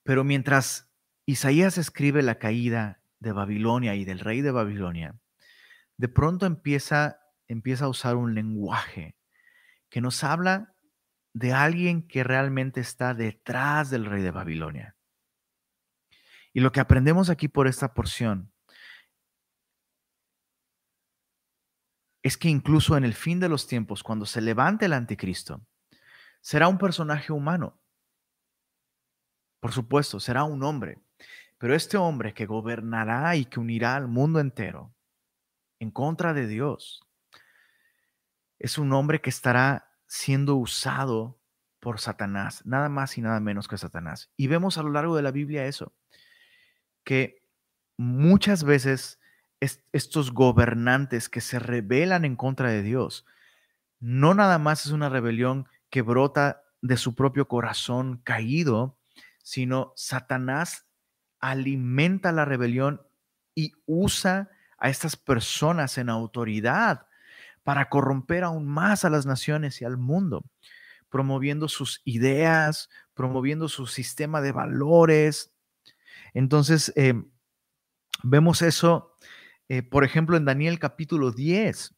Pero mientras Isaías escribe la caída de Babilonia y del rey de Babilonia, de pronto empieza, empieza a usar un lenguaje que nos habla de alguien que realmente está detrás del rey de Babilonia. Y lo que aprendemos aquí por esta porción es que incluso en el fin de los tiempos, cuando se levante el anticristo, será un personaje humano. Por supuesto, será un hombre, pero este hombre que gobernará y que unirá al mundo entero en contra de Dios, es un hombre que estará siendo usado por Satanás, nada más y nada menos que Satanás. Y vemos a lo largo de la Biblia eso, que muchas veces estos gobernantes que se rebelan en contra de Dios, no nada más es una rebelión que brota de su propio corazón caído, sino Satanás alimenta la rebelión y usa a estas personas en autoridad para corromper aún más a las naciones y al mundo, promoviendo sus ideas, promoviendo su sistema de valores. Entonces, eh, vemos eso, eh, por ejemplo, en Daniel capítulo 10.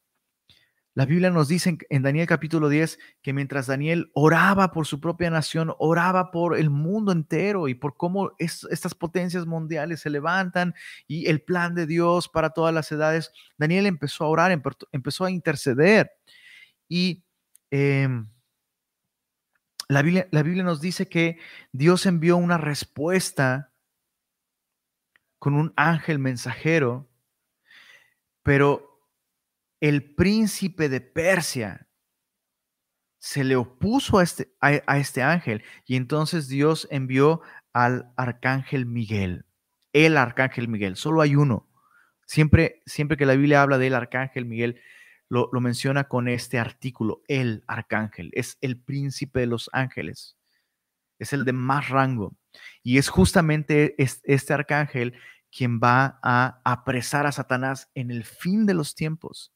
La Biblia nos dice en Daniel capítulo 10 que mientras Daniel oraba por su propia nación, oraba por el mundo entero y por cómo estas potencias mundiales se levantan y el plan de Dios para todas las edades, Daniel empezó a orar, empezó a interceder. Y em, la, Biblia, la Biblia nos dice que Dios envió una respuesta con un ángel mensajero, pero el príncipe de Persia se le opuso a este, a, este ángel y entonces Dios envió al arcángel Miguel, el arcángel Miguel, solo hay uno. Siempre, siempre que la Biblia habla del arcángel Miguel, lo, menciona con este artículo, el arcángel, es el príncipe de los ángeles, es el de más rango. Y es justamente este arcángel quien va a apresar a Satanás en el fin de los tiempos.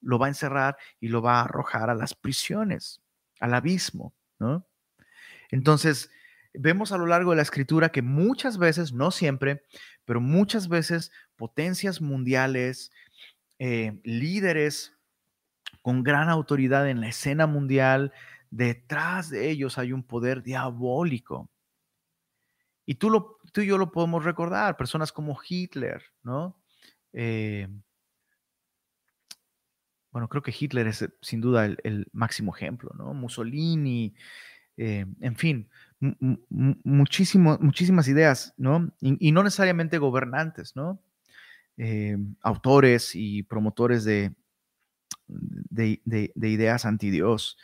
Lo va a encerrar y lo va a arrojar a las prisiones, al abismo, ¿no? Entonces, vemos a lo largo de la escritura que muchas veces, no siempre, pero muchas veces potencias mundiales, eh, líderes con gran autoridad en la escena mundial, detrás de ellos hay un poder diabólico. Y tú, lo, tú y yo lo podemos recordar, personas como Hitler, ¿no? Eh, bueno, creo que Hitler es eh, sin duda el, máximo ejemplo, ¿no? Mussolini, en fin, muchísimo, muchísimas ideas, ¿no? Y, no necesariamente gobernantes, ¿no? Eh, autores y promotores de, de, ideas anti Dios.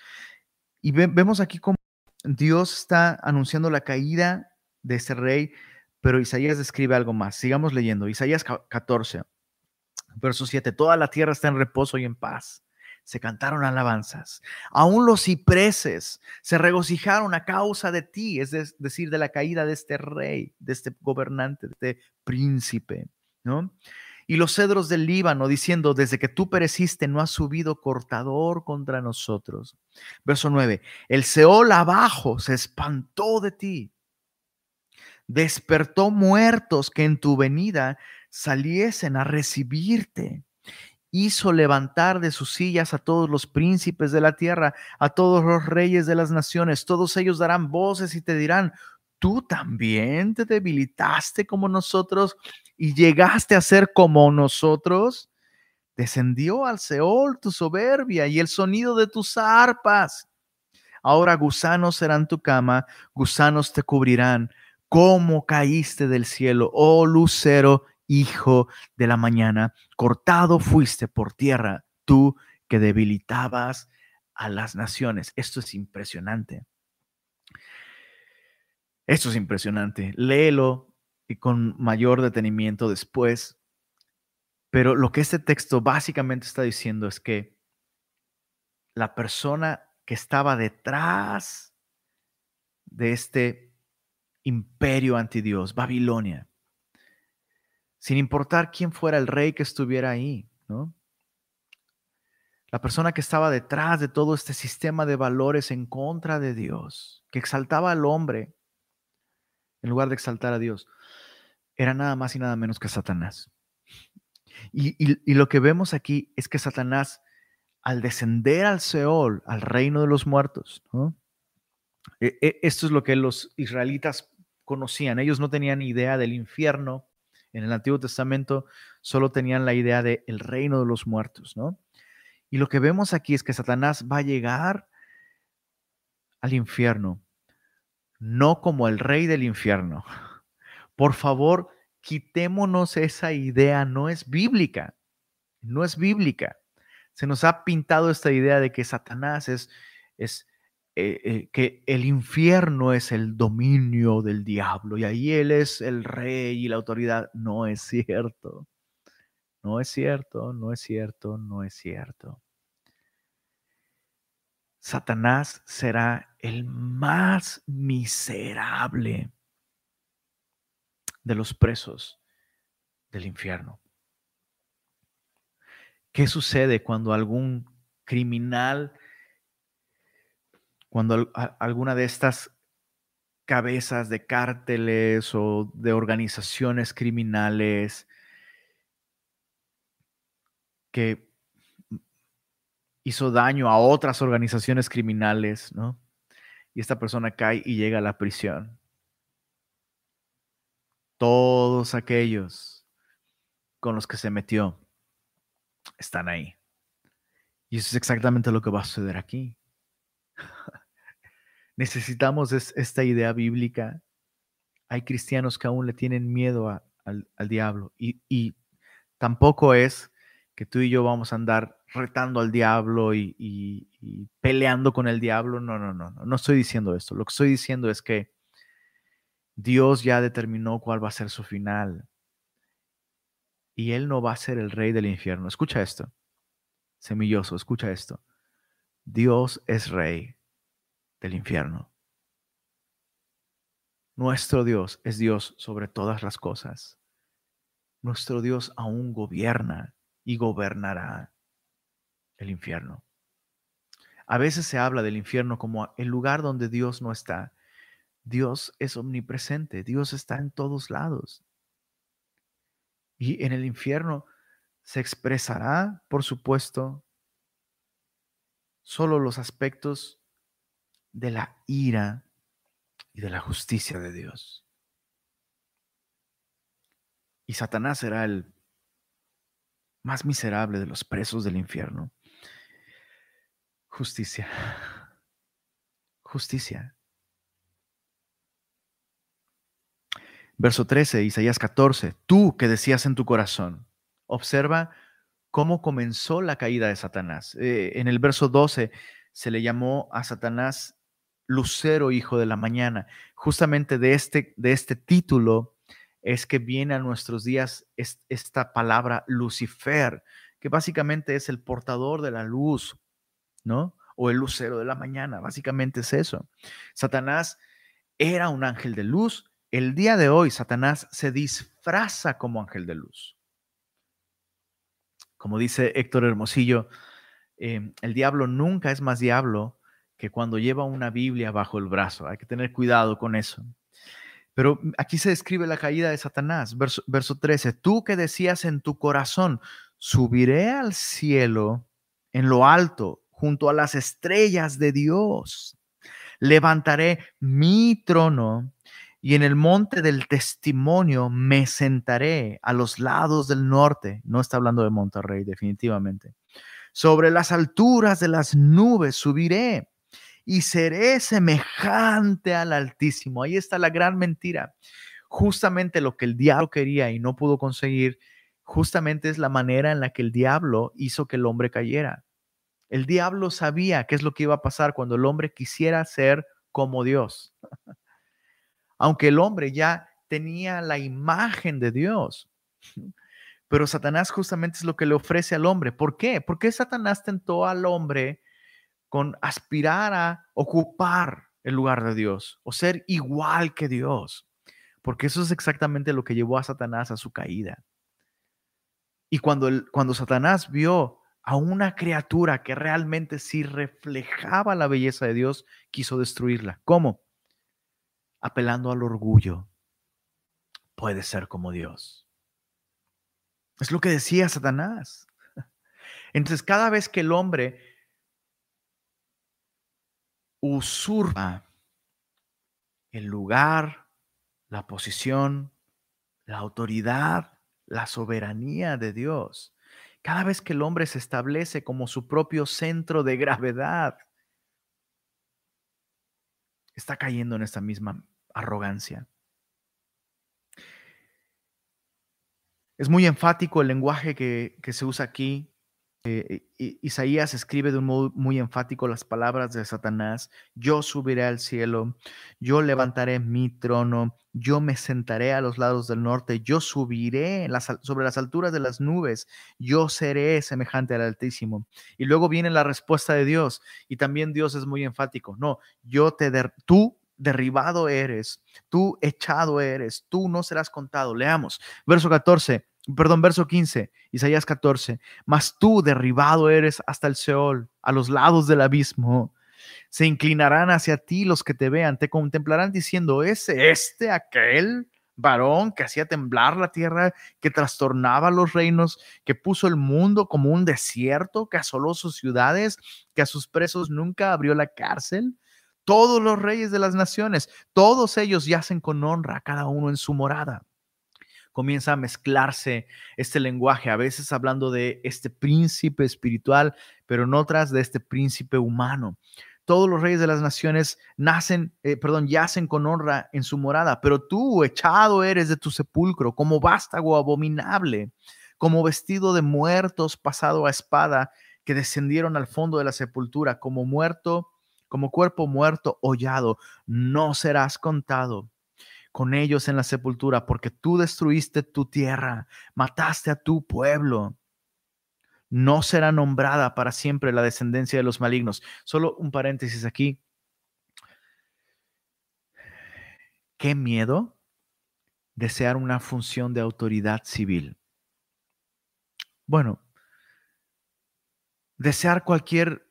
Y vemos aquí cómo Dios está anunciando la caída de ese rey, pero Isaías describe algo más. Sigamos leyendo. Isaías 14, verso 7. Toda la tierra está en reposo y en paz se cantaron alabanzas. Aún los cipreses se regocijaron a causa de ti, es decir, de la caída de este rey, de este gobernante, de este príncipe, ¿no? Y los cedros del Líbano diciendo, desde que tú pereciste no ha subido cortador contra nosotros. Verso 9, el Seol abajo se espantó de ti, despertó muertos que en tu venida saliesen a recibirte hizo levantar de sus sillas a todos los príncipes de la tierra, a todos los reyes de las naciones. Todos ellos darán voces y te dirán, tú también te debilitaste como nosotros y llegaste a ser como nosotros. Descendió al Seol tu soberbia y el sonido de tus arpas. Ahora gusanos serán tu cama, gusanos te cubrirán. ¿Cómo caíste del cielo, oh lucero hijo de la mañana, cortado fuiste por tierra, tú que debilitabas a las naciones. Esto es impresionante. Esto es impresionante. Léelo y con mayor detenimiento después. Pero lo que este texto básicamente está diciendo es que la persona que estaba detrás de este imperio anti Dios, Babilonia, sin importar quién fuera el rey que estuviera ahí, ¿no? La persona que estaba detrás de todo este sistema de valores en contra de Dios, que exaltaba al hombre en lugar de exaltar a Dios, era nada más y nada menos que Satanás. Y, lo que vemos aquí es que Satanás, al descender al Seol, al reino de los muertos. E, e, esto es lo que los israelitas conocían. Ellos no tenían idea del infierno, en el Antiguo Testamento solo tenían la idea de el reino de los muertos, ¿no? Y lo que vemos aquí es que Satanás va a llegar al infierno, no como el rey del infierno. Por favor, quitémonos esa idea, no es bíblica, no es bíblica. Se nos ha pintado esta idea de que Satanás es, es eh, eh, que el infierno es el dominio del diablo y ahí él es el rey y la autoridad. No es cierto. No es cierto, no es cierto, no es cierto. Satanás será el más miserable de los presos del infierno. ¿Qué sucede cuando algún criminal cuando alguna de estas cabezas de cárteles o de organizaciones criminales que hizo daño a otras organizaciones criminales, ¿no? Y esta persona cae y llega a la prisión. Todos aquellos con los que se metió están ahí. Y eso es exactamente lo que va a suceder aquí. [LAUGHS] Necesitamos esta idea bíblica. Hay cristianos que aún le tienen miedo al, diablo y, tampoco es que tú y yo vamos a andar retando al diablo y, y, peleando con el diablo. No, no, no, no, no estoy diciendo esto. Lo que estoy diciendo es que Dios ya determinó cuál va a ser su final. Y Él no va a ser el rey del infierno. Escucha esto. semilloso, escucha esto. Dios es rey del infierno. Nuestro Dios es Dios sobre todas las cosas. Nuestro Dios aún gobierna y gobernará el infierno. A veces se habla del infierno como el lugar donde Dios no está. Dios es omnipresente, Dios está en todos lados. Y en el infierno se expresará, por supuesto, solo los aspectos de la ira y de la justicia de Dios. Y Satanás será el más miserable de los presos del infierno. Justicia. Justicia. Verso 13, Isaías 14. Tú que decías en tu corazón. Observa cómo comenzó la caída de Satanás. Eh, en el verso 12 se le llamó a Satanás Lucero, hijo de la mañana. Justamente de este, de este título es que viene a nuestros días esta palabra Lucifer, que básicamente es el portador de la luz, ¿no? O el lucero de la mañana, básicamente es eso. Satanás era un ángel de luz. El día de hoy, Satanás se disfraza como ángel de luz. Como dice Héctor Hermosillo, eh, el diablo nunca es más diablo que cuando lleva una Biblia bajo el brazo. Hay que tener cuidado con eso. Pero aquí se describe la caída de Satanás, verso, verso 13. Tú que decías en tu corazón, subiré al cielo en lo alto, junto a las estrellas de Dios. Levantaré mi trono y en el monte del testimonio me sentaré a los lados del norte. No está hablando de Monterrey, definitivamente. Sobre las alturas de las nubes subiré y seré semejante al Altísimo. Ahí está la gran mentira. Justamente lo que el diablo quería y no pudo conseguir, justamente es la manera en la que el diablo hizo que el hombre cayera. El diablo sabía qué es lo que iba a pasar cuando el hombre quisiera ser como Dios. Aunque el hombre ya tenía la imagen de Dios. Pero Satanás justamente es lo que le ofrece al hombre. ¿Por qué? Porque Satanás tentó al hombre con aspirar a ocupar el lugar de Dios o ser igual que Dios, porque eso es exactamente lo que llevó a Satanás a su caída. Y cuando, cuando Satanás vio a una criatura que realmente sí reflejaba la belleza de Dios, quiso destruirla. ¿Cómo? Apelando al orgullo. Puede ser como Dios. Es lo que decía Satanás. [LAUGHS] Entonces, cada vez que el hombre usurpa el lugar, la posición, la autoridad, la soberanía de Dios. Cada vez que el hombre se establece como su propio centro de gravedad, está cayendo en esta misma arrogancia. Es muy enfático el lenguaje que, que se usa aquí eh, Isaías escribe de un modo muy enfático las palabras de Satanás, yo subiré al cielo, yo levantaré mi trono, yo me sentaré a los lados del norte, yo subiré sobre las alturas de las nubes, yo seré semejante al Altísimo. Y luego viene la respuesta de Dios, y también Dios es muy enfático, no, yo te, tú derribado eres, tú echado eres, tú no serás contado. Leamos, verso 14 perdón, verso 15, Isaías 14, mas tú derribado eres hasta el Seol, a los lados del abismo. Se inclinarán hacia ti los que te vean, te contemplarán diciendo, ¿es este aquel varón que hacía temblar la tierra, que trastornaba los reinos, que puso el mundo como un desierto, que asoló sus ciudades, que a sus presos nunca abrió la cárcel? Todos los reyes de las naciones, todos ellos yacen con honra, cada uno en su morada comienza a mezclarse este lenguaje, a veces hablando de este príncipe espiritual, pero en otras de este príncipe humano. Todos los reyes de las naciones nacen, eh, perdón, yacen con honra en su morada, pero tú echado eres de tu sepulcro como vástago abominable, como vestido de muertos pasado a espada que descendieron al fondo de la sepultura, como muerto, como cuerpo muerto hollado, no serás contado con ellos en la sepultura, porque tú destruiste tu tierra, mataste a tu pueblo. no será nombrada para siempre la descendencia de los malignos. Solo un paréntesis aquí. Qué miedo desear una función de autoridad civil. Bueno, desear cualquier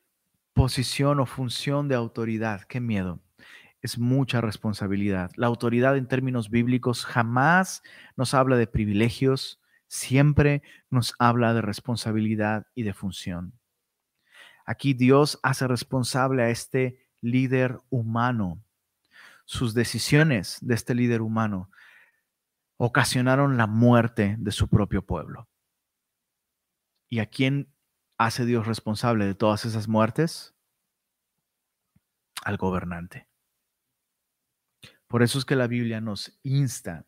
posición o función de autoridad, qué miedo. Es mucha responsabilidad. La autoridad en términos bíblicos jamás nos habla de privilegios, siempre nos habla de responsabilidad y de función. Aquí Dios hace responsable a este líder humano. Sus decisiones de este líder humano ocasionaron la muerte de su propio pueblo. ¿Y a quién hace Dios responsable de todas esas muertes? Al gobernante. Por eso es que la Biblia nos insta,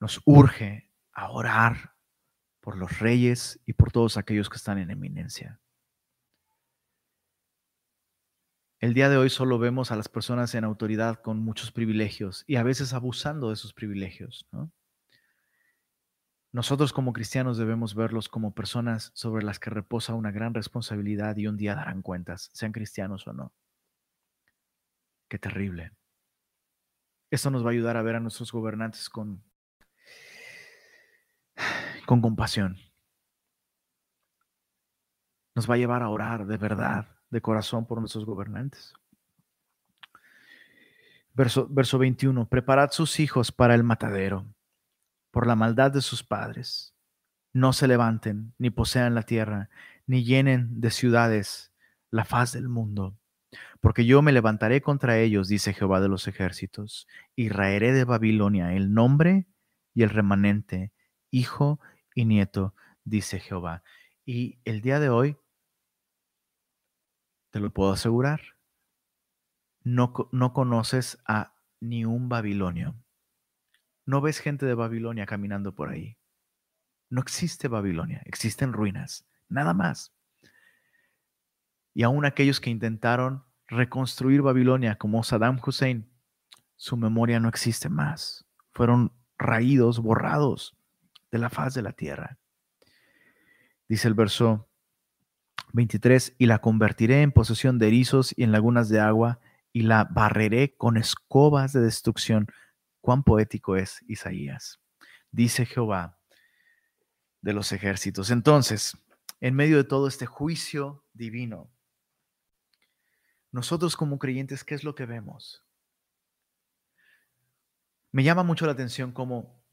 nos urge a orar por los reyes y por todos aquellos que están en eminencia. El día de hoy solo vemos a las personas en autoridad con muchos privilegios y a veces abusando de esos privilegios. Nosotros como cristianos debemos verlos como personas sobre las que reposa una gran responsabilidad y un día darán cuentas, sean cristianos o no. Qué terrible. Esto nos va a ayudar a ver a nuestros gobernantes con con compasión. Nos va a llevar a orar de verdad, de corazón por nuestros gobernantes. Verso, verso 21. Preparad sus hijos para el matadero, por la maldad de sus padres. No se levanten, ni posean la tierra, ni llenen de ciudades la faz del mundo. Porque yo me levantaré contra ellos, dice Jehová de los ejércitos, y raeré de Babilonia el nombre y el remanente, hijo y nieto, dice Jehová. Y el día de hoy, te lo puedo asegurar, no, no conoces a ni un babilonio. No ves gente de Babilonia caminando por ahí. No existe Babilonia, existen ruinas, nada más. Y aún aquellos que intentaron reconstruir Babilonia como Saddam Hussein, su memoria no existe más. Fueron raídos, borrados de la faz de la tierra. Dice el verso 23, y la convertiré en posesión de erizos y en lagunas de agua, y la barreré con escobas de destrucción. Cuán poético es Isaías. Dice Jehová de los ejércitos. Entonces, en medio de todo este juicio divino, nosotros como creyentes, ¿qué es lo que vemos? Me llama mucho la atención cómo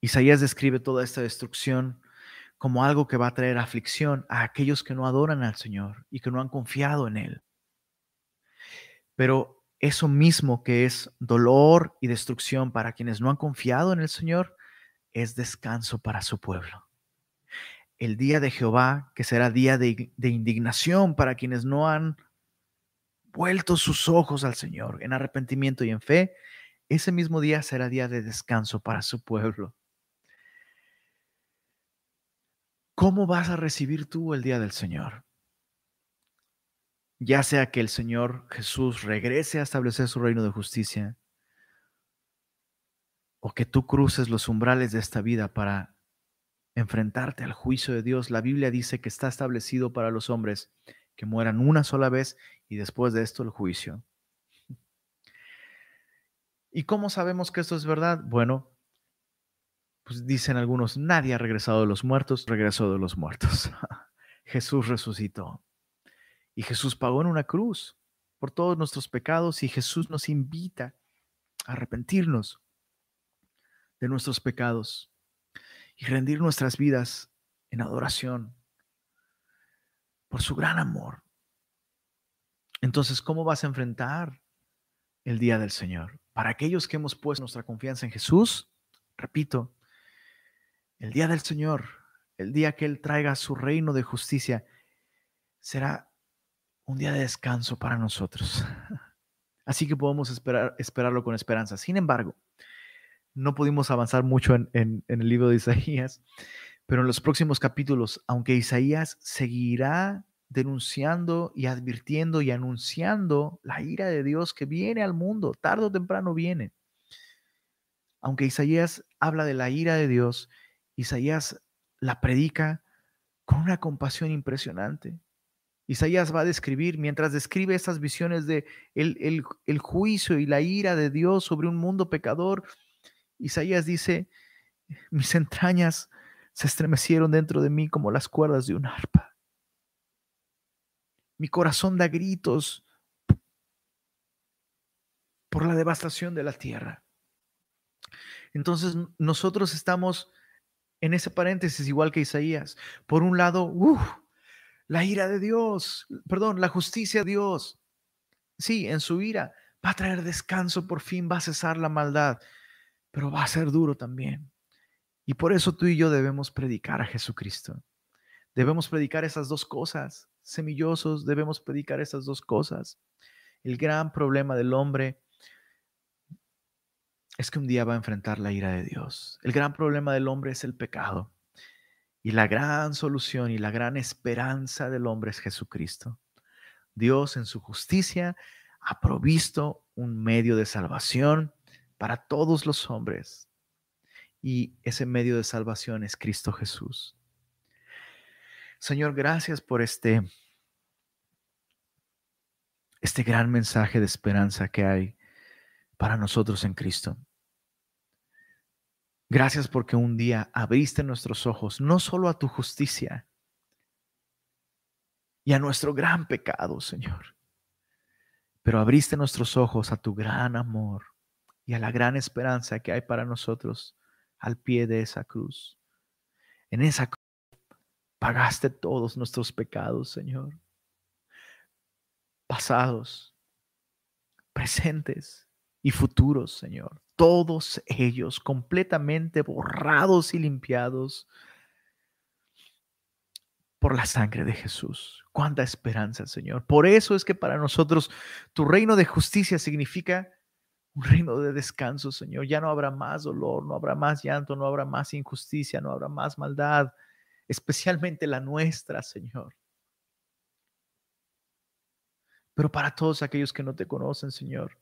Isaías describe toda esta destrucción como algo que va a traer aflicción a aquellos que no adoran al Señor y que no han confiado en Él. Pero eso mismo que es dolor y destrucción para quienes no han confiado en el Señor, es descanso para su pueblo. El día de Jehová, que será día de, de, indignación para quienes no han vuelto sus ojos al Señor en arrepentimiento y en fe, ese mismo día será día de descanso para su pueblo. ¿Cómo vas a recibir tú el día del Señor? Ya sea que el Señor Jesús regrese a establecer su reino de justicia, o que tú cruces los umbrales de esta vida para enfrentarte al juicio de Dios. La Biblia dice que está establecido para los hombres que mueran una sola vez y después de esto el juicio. ¿Y cómo sabemos que esto es verdad? Bueno, pues dicen algunos, nadie ha regresado de los muertos, regresó de los muertos. [LAUGHS] Jesús resucitó. Y Jesús pagó en una cruz por todos nuestros pecados y Jesús nos invita a arrepentirnos de nuestros pecados y rendir nuestras vidas en adoración por su gran amor. Entonces, ¿cómo vas a enfrentar el día del Señor? Para aquellos que hemos puesto nuestra confianza en Jesús, repito, el día del Señor, el día que Él traiga su reino de justicia, será un día de descanso para nosotros. [LAUGHS] Así que podemos esperar, esperarlo con esperanza. Sin embargo, no pudimos avanzar mucho en, en el libro de Isaías, pero en los próximos capítulos, aunque Isaías seguirá denunciando y advirtiendo y anunciando la ira de Dios que viene al mundo, tarde o temprano viene. Aunque Isaías habla de la ira de Dios, Isaías la predica con una compasión impresionante. Isaías va a describir, mientras describe estas visiones de el, el, juicio y la ira de Dios sobre un mundo pecador, Isaías dice, mis entrañas se estremecieron dentro de mí como las cuerdas de un arpa. Mi corazón da gritos por la devastación de la tierra. Entonces nosotros estamos en ese paréntesis igual que Isaías. Por un lado, la ira de Dios, perdón, la justicia de Dios. Sí, en su ira va a traer descanso, por fin va a cesar la maldad, pero va a ser duro también. Y por eso tú y yo debemos predicar a Jesucristo. Debemos predicar esas dos cosas. Semillosos, debemos predicar esas dos cosas. El gran problema del hombre es que un día va a enfrentar la ira de Dios. El gran problema del hombre es el pecado. Y la gran solución y la gran esperanza del hombre es Jesucristo. Dios en su justicia ha provisto un medio de salvación para todos los hombres. Y ese medio de salvación es Cristo Jesús. Señor, gracias por este, este gran mensaje de esperanza que hay para nosotros en Cristo. Gracias porque un día abriste nuestros ojos no solo a tu justicia y a nuestro gran pecado, Señor, pero abriste nuestros ojos a tu gran amor y a la gran esperanza que hay para nosotros al pie de esa cruz. En esa cruz pagaste todos nuestros pecados, Señor, pasados, presentes y futuros, Señor todos ellos completamente borrados y limpiados por la sangre de Jesús. Cuánta esperanza, Señor. Por eso es que para nosotros tu reino de justicia significa un reino de descanso, Señor. Ya no habrá más dolor, no habrá más llanto, no habrá más injusticia, no habrá más maldad, especialmente la nuestra, Señor. Pero para todos aquellos que no te conocen, Señor,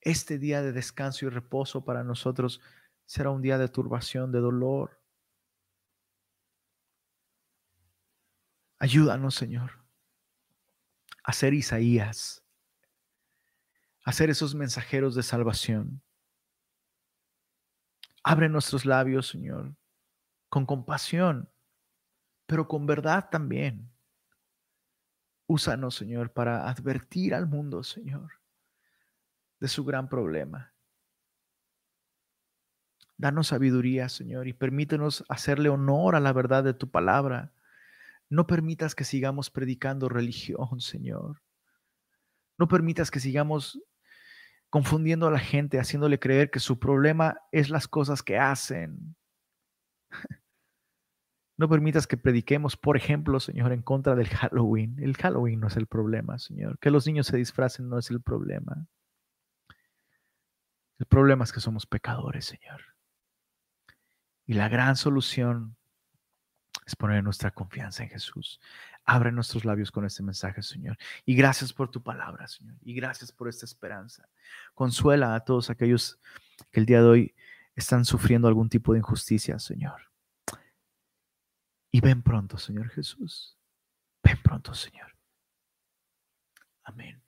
este día de descanso y reposo para nosotros será un día de turbación, de dolor. Ayúdanos, Señor, a ser Isaías, a ser esos mensajeros de salvación. Abre nuestros labios, Señor, con compasión, pero con verdad también. Úsanos, Señor, para advertir al mundo, Señor de su gran problema. Danos sabiduría, Señor, y permítenos hacerle honor a la verdad de tu palabra. No permitas que sigamos predicando religión, Señor. No permitas que sigamos confundiendo a la gente, haciéndole creer que su problema es las cosas que hacen. [LAUGHS] No permitas que prediquemos, por ejemplo, Señor, en contra del Halloween. El Halloween no es el problema, Señor. Que los niños se disfracen no es el problema. El problema es que somos pecadores, Señor. Y la gran solución es poner nuestra confianza en Jesús. Abre nuestros labios con este mensaje, Señor. Y gracias por tu palabra, Señor. Y gracias por esta esperanza. Consuela a todos aquellos que el día de hoy están sufriendo algún tipo de injusticia, Señor. Y ven pronto, Señor Jesús. Ven pronto, Señor. Amén.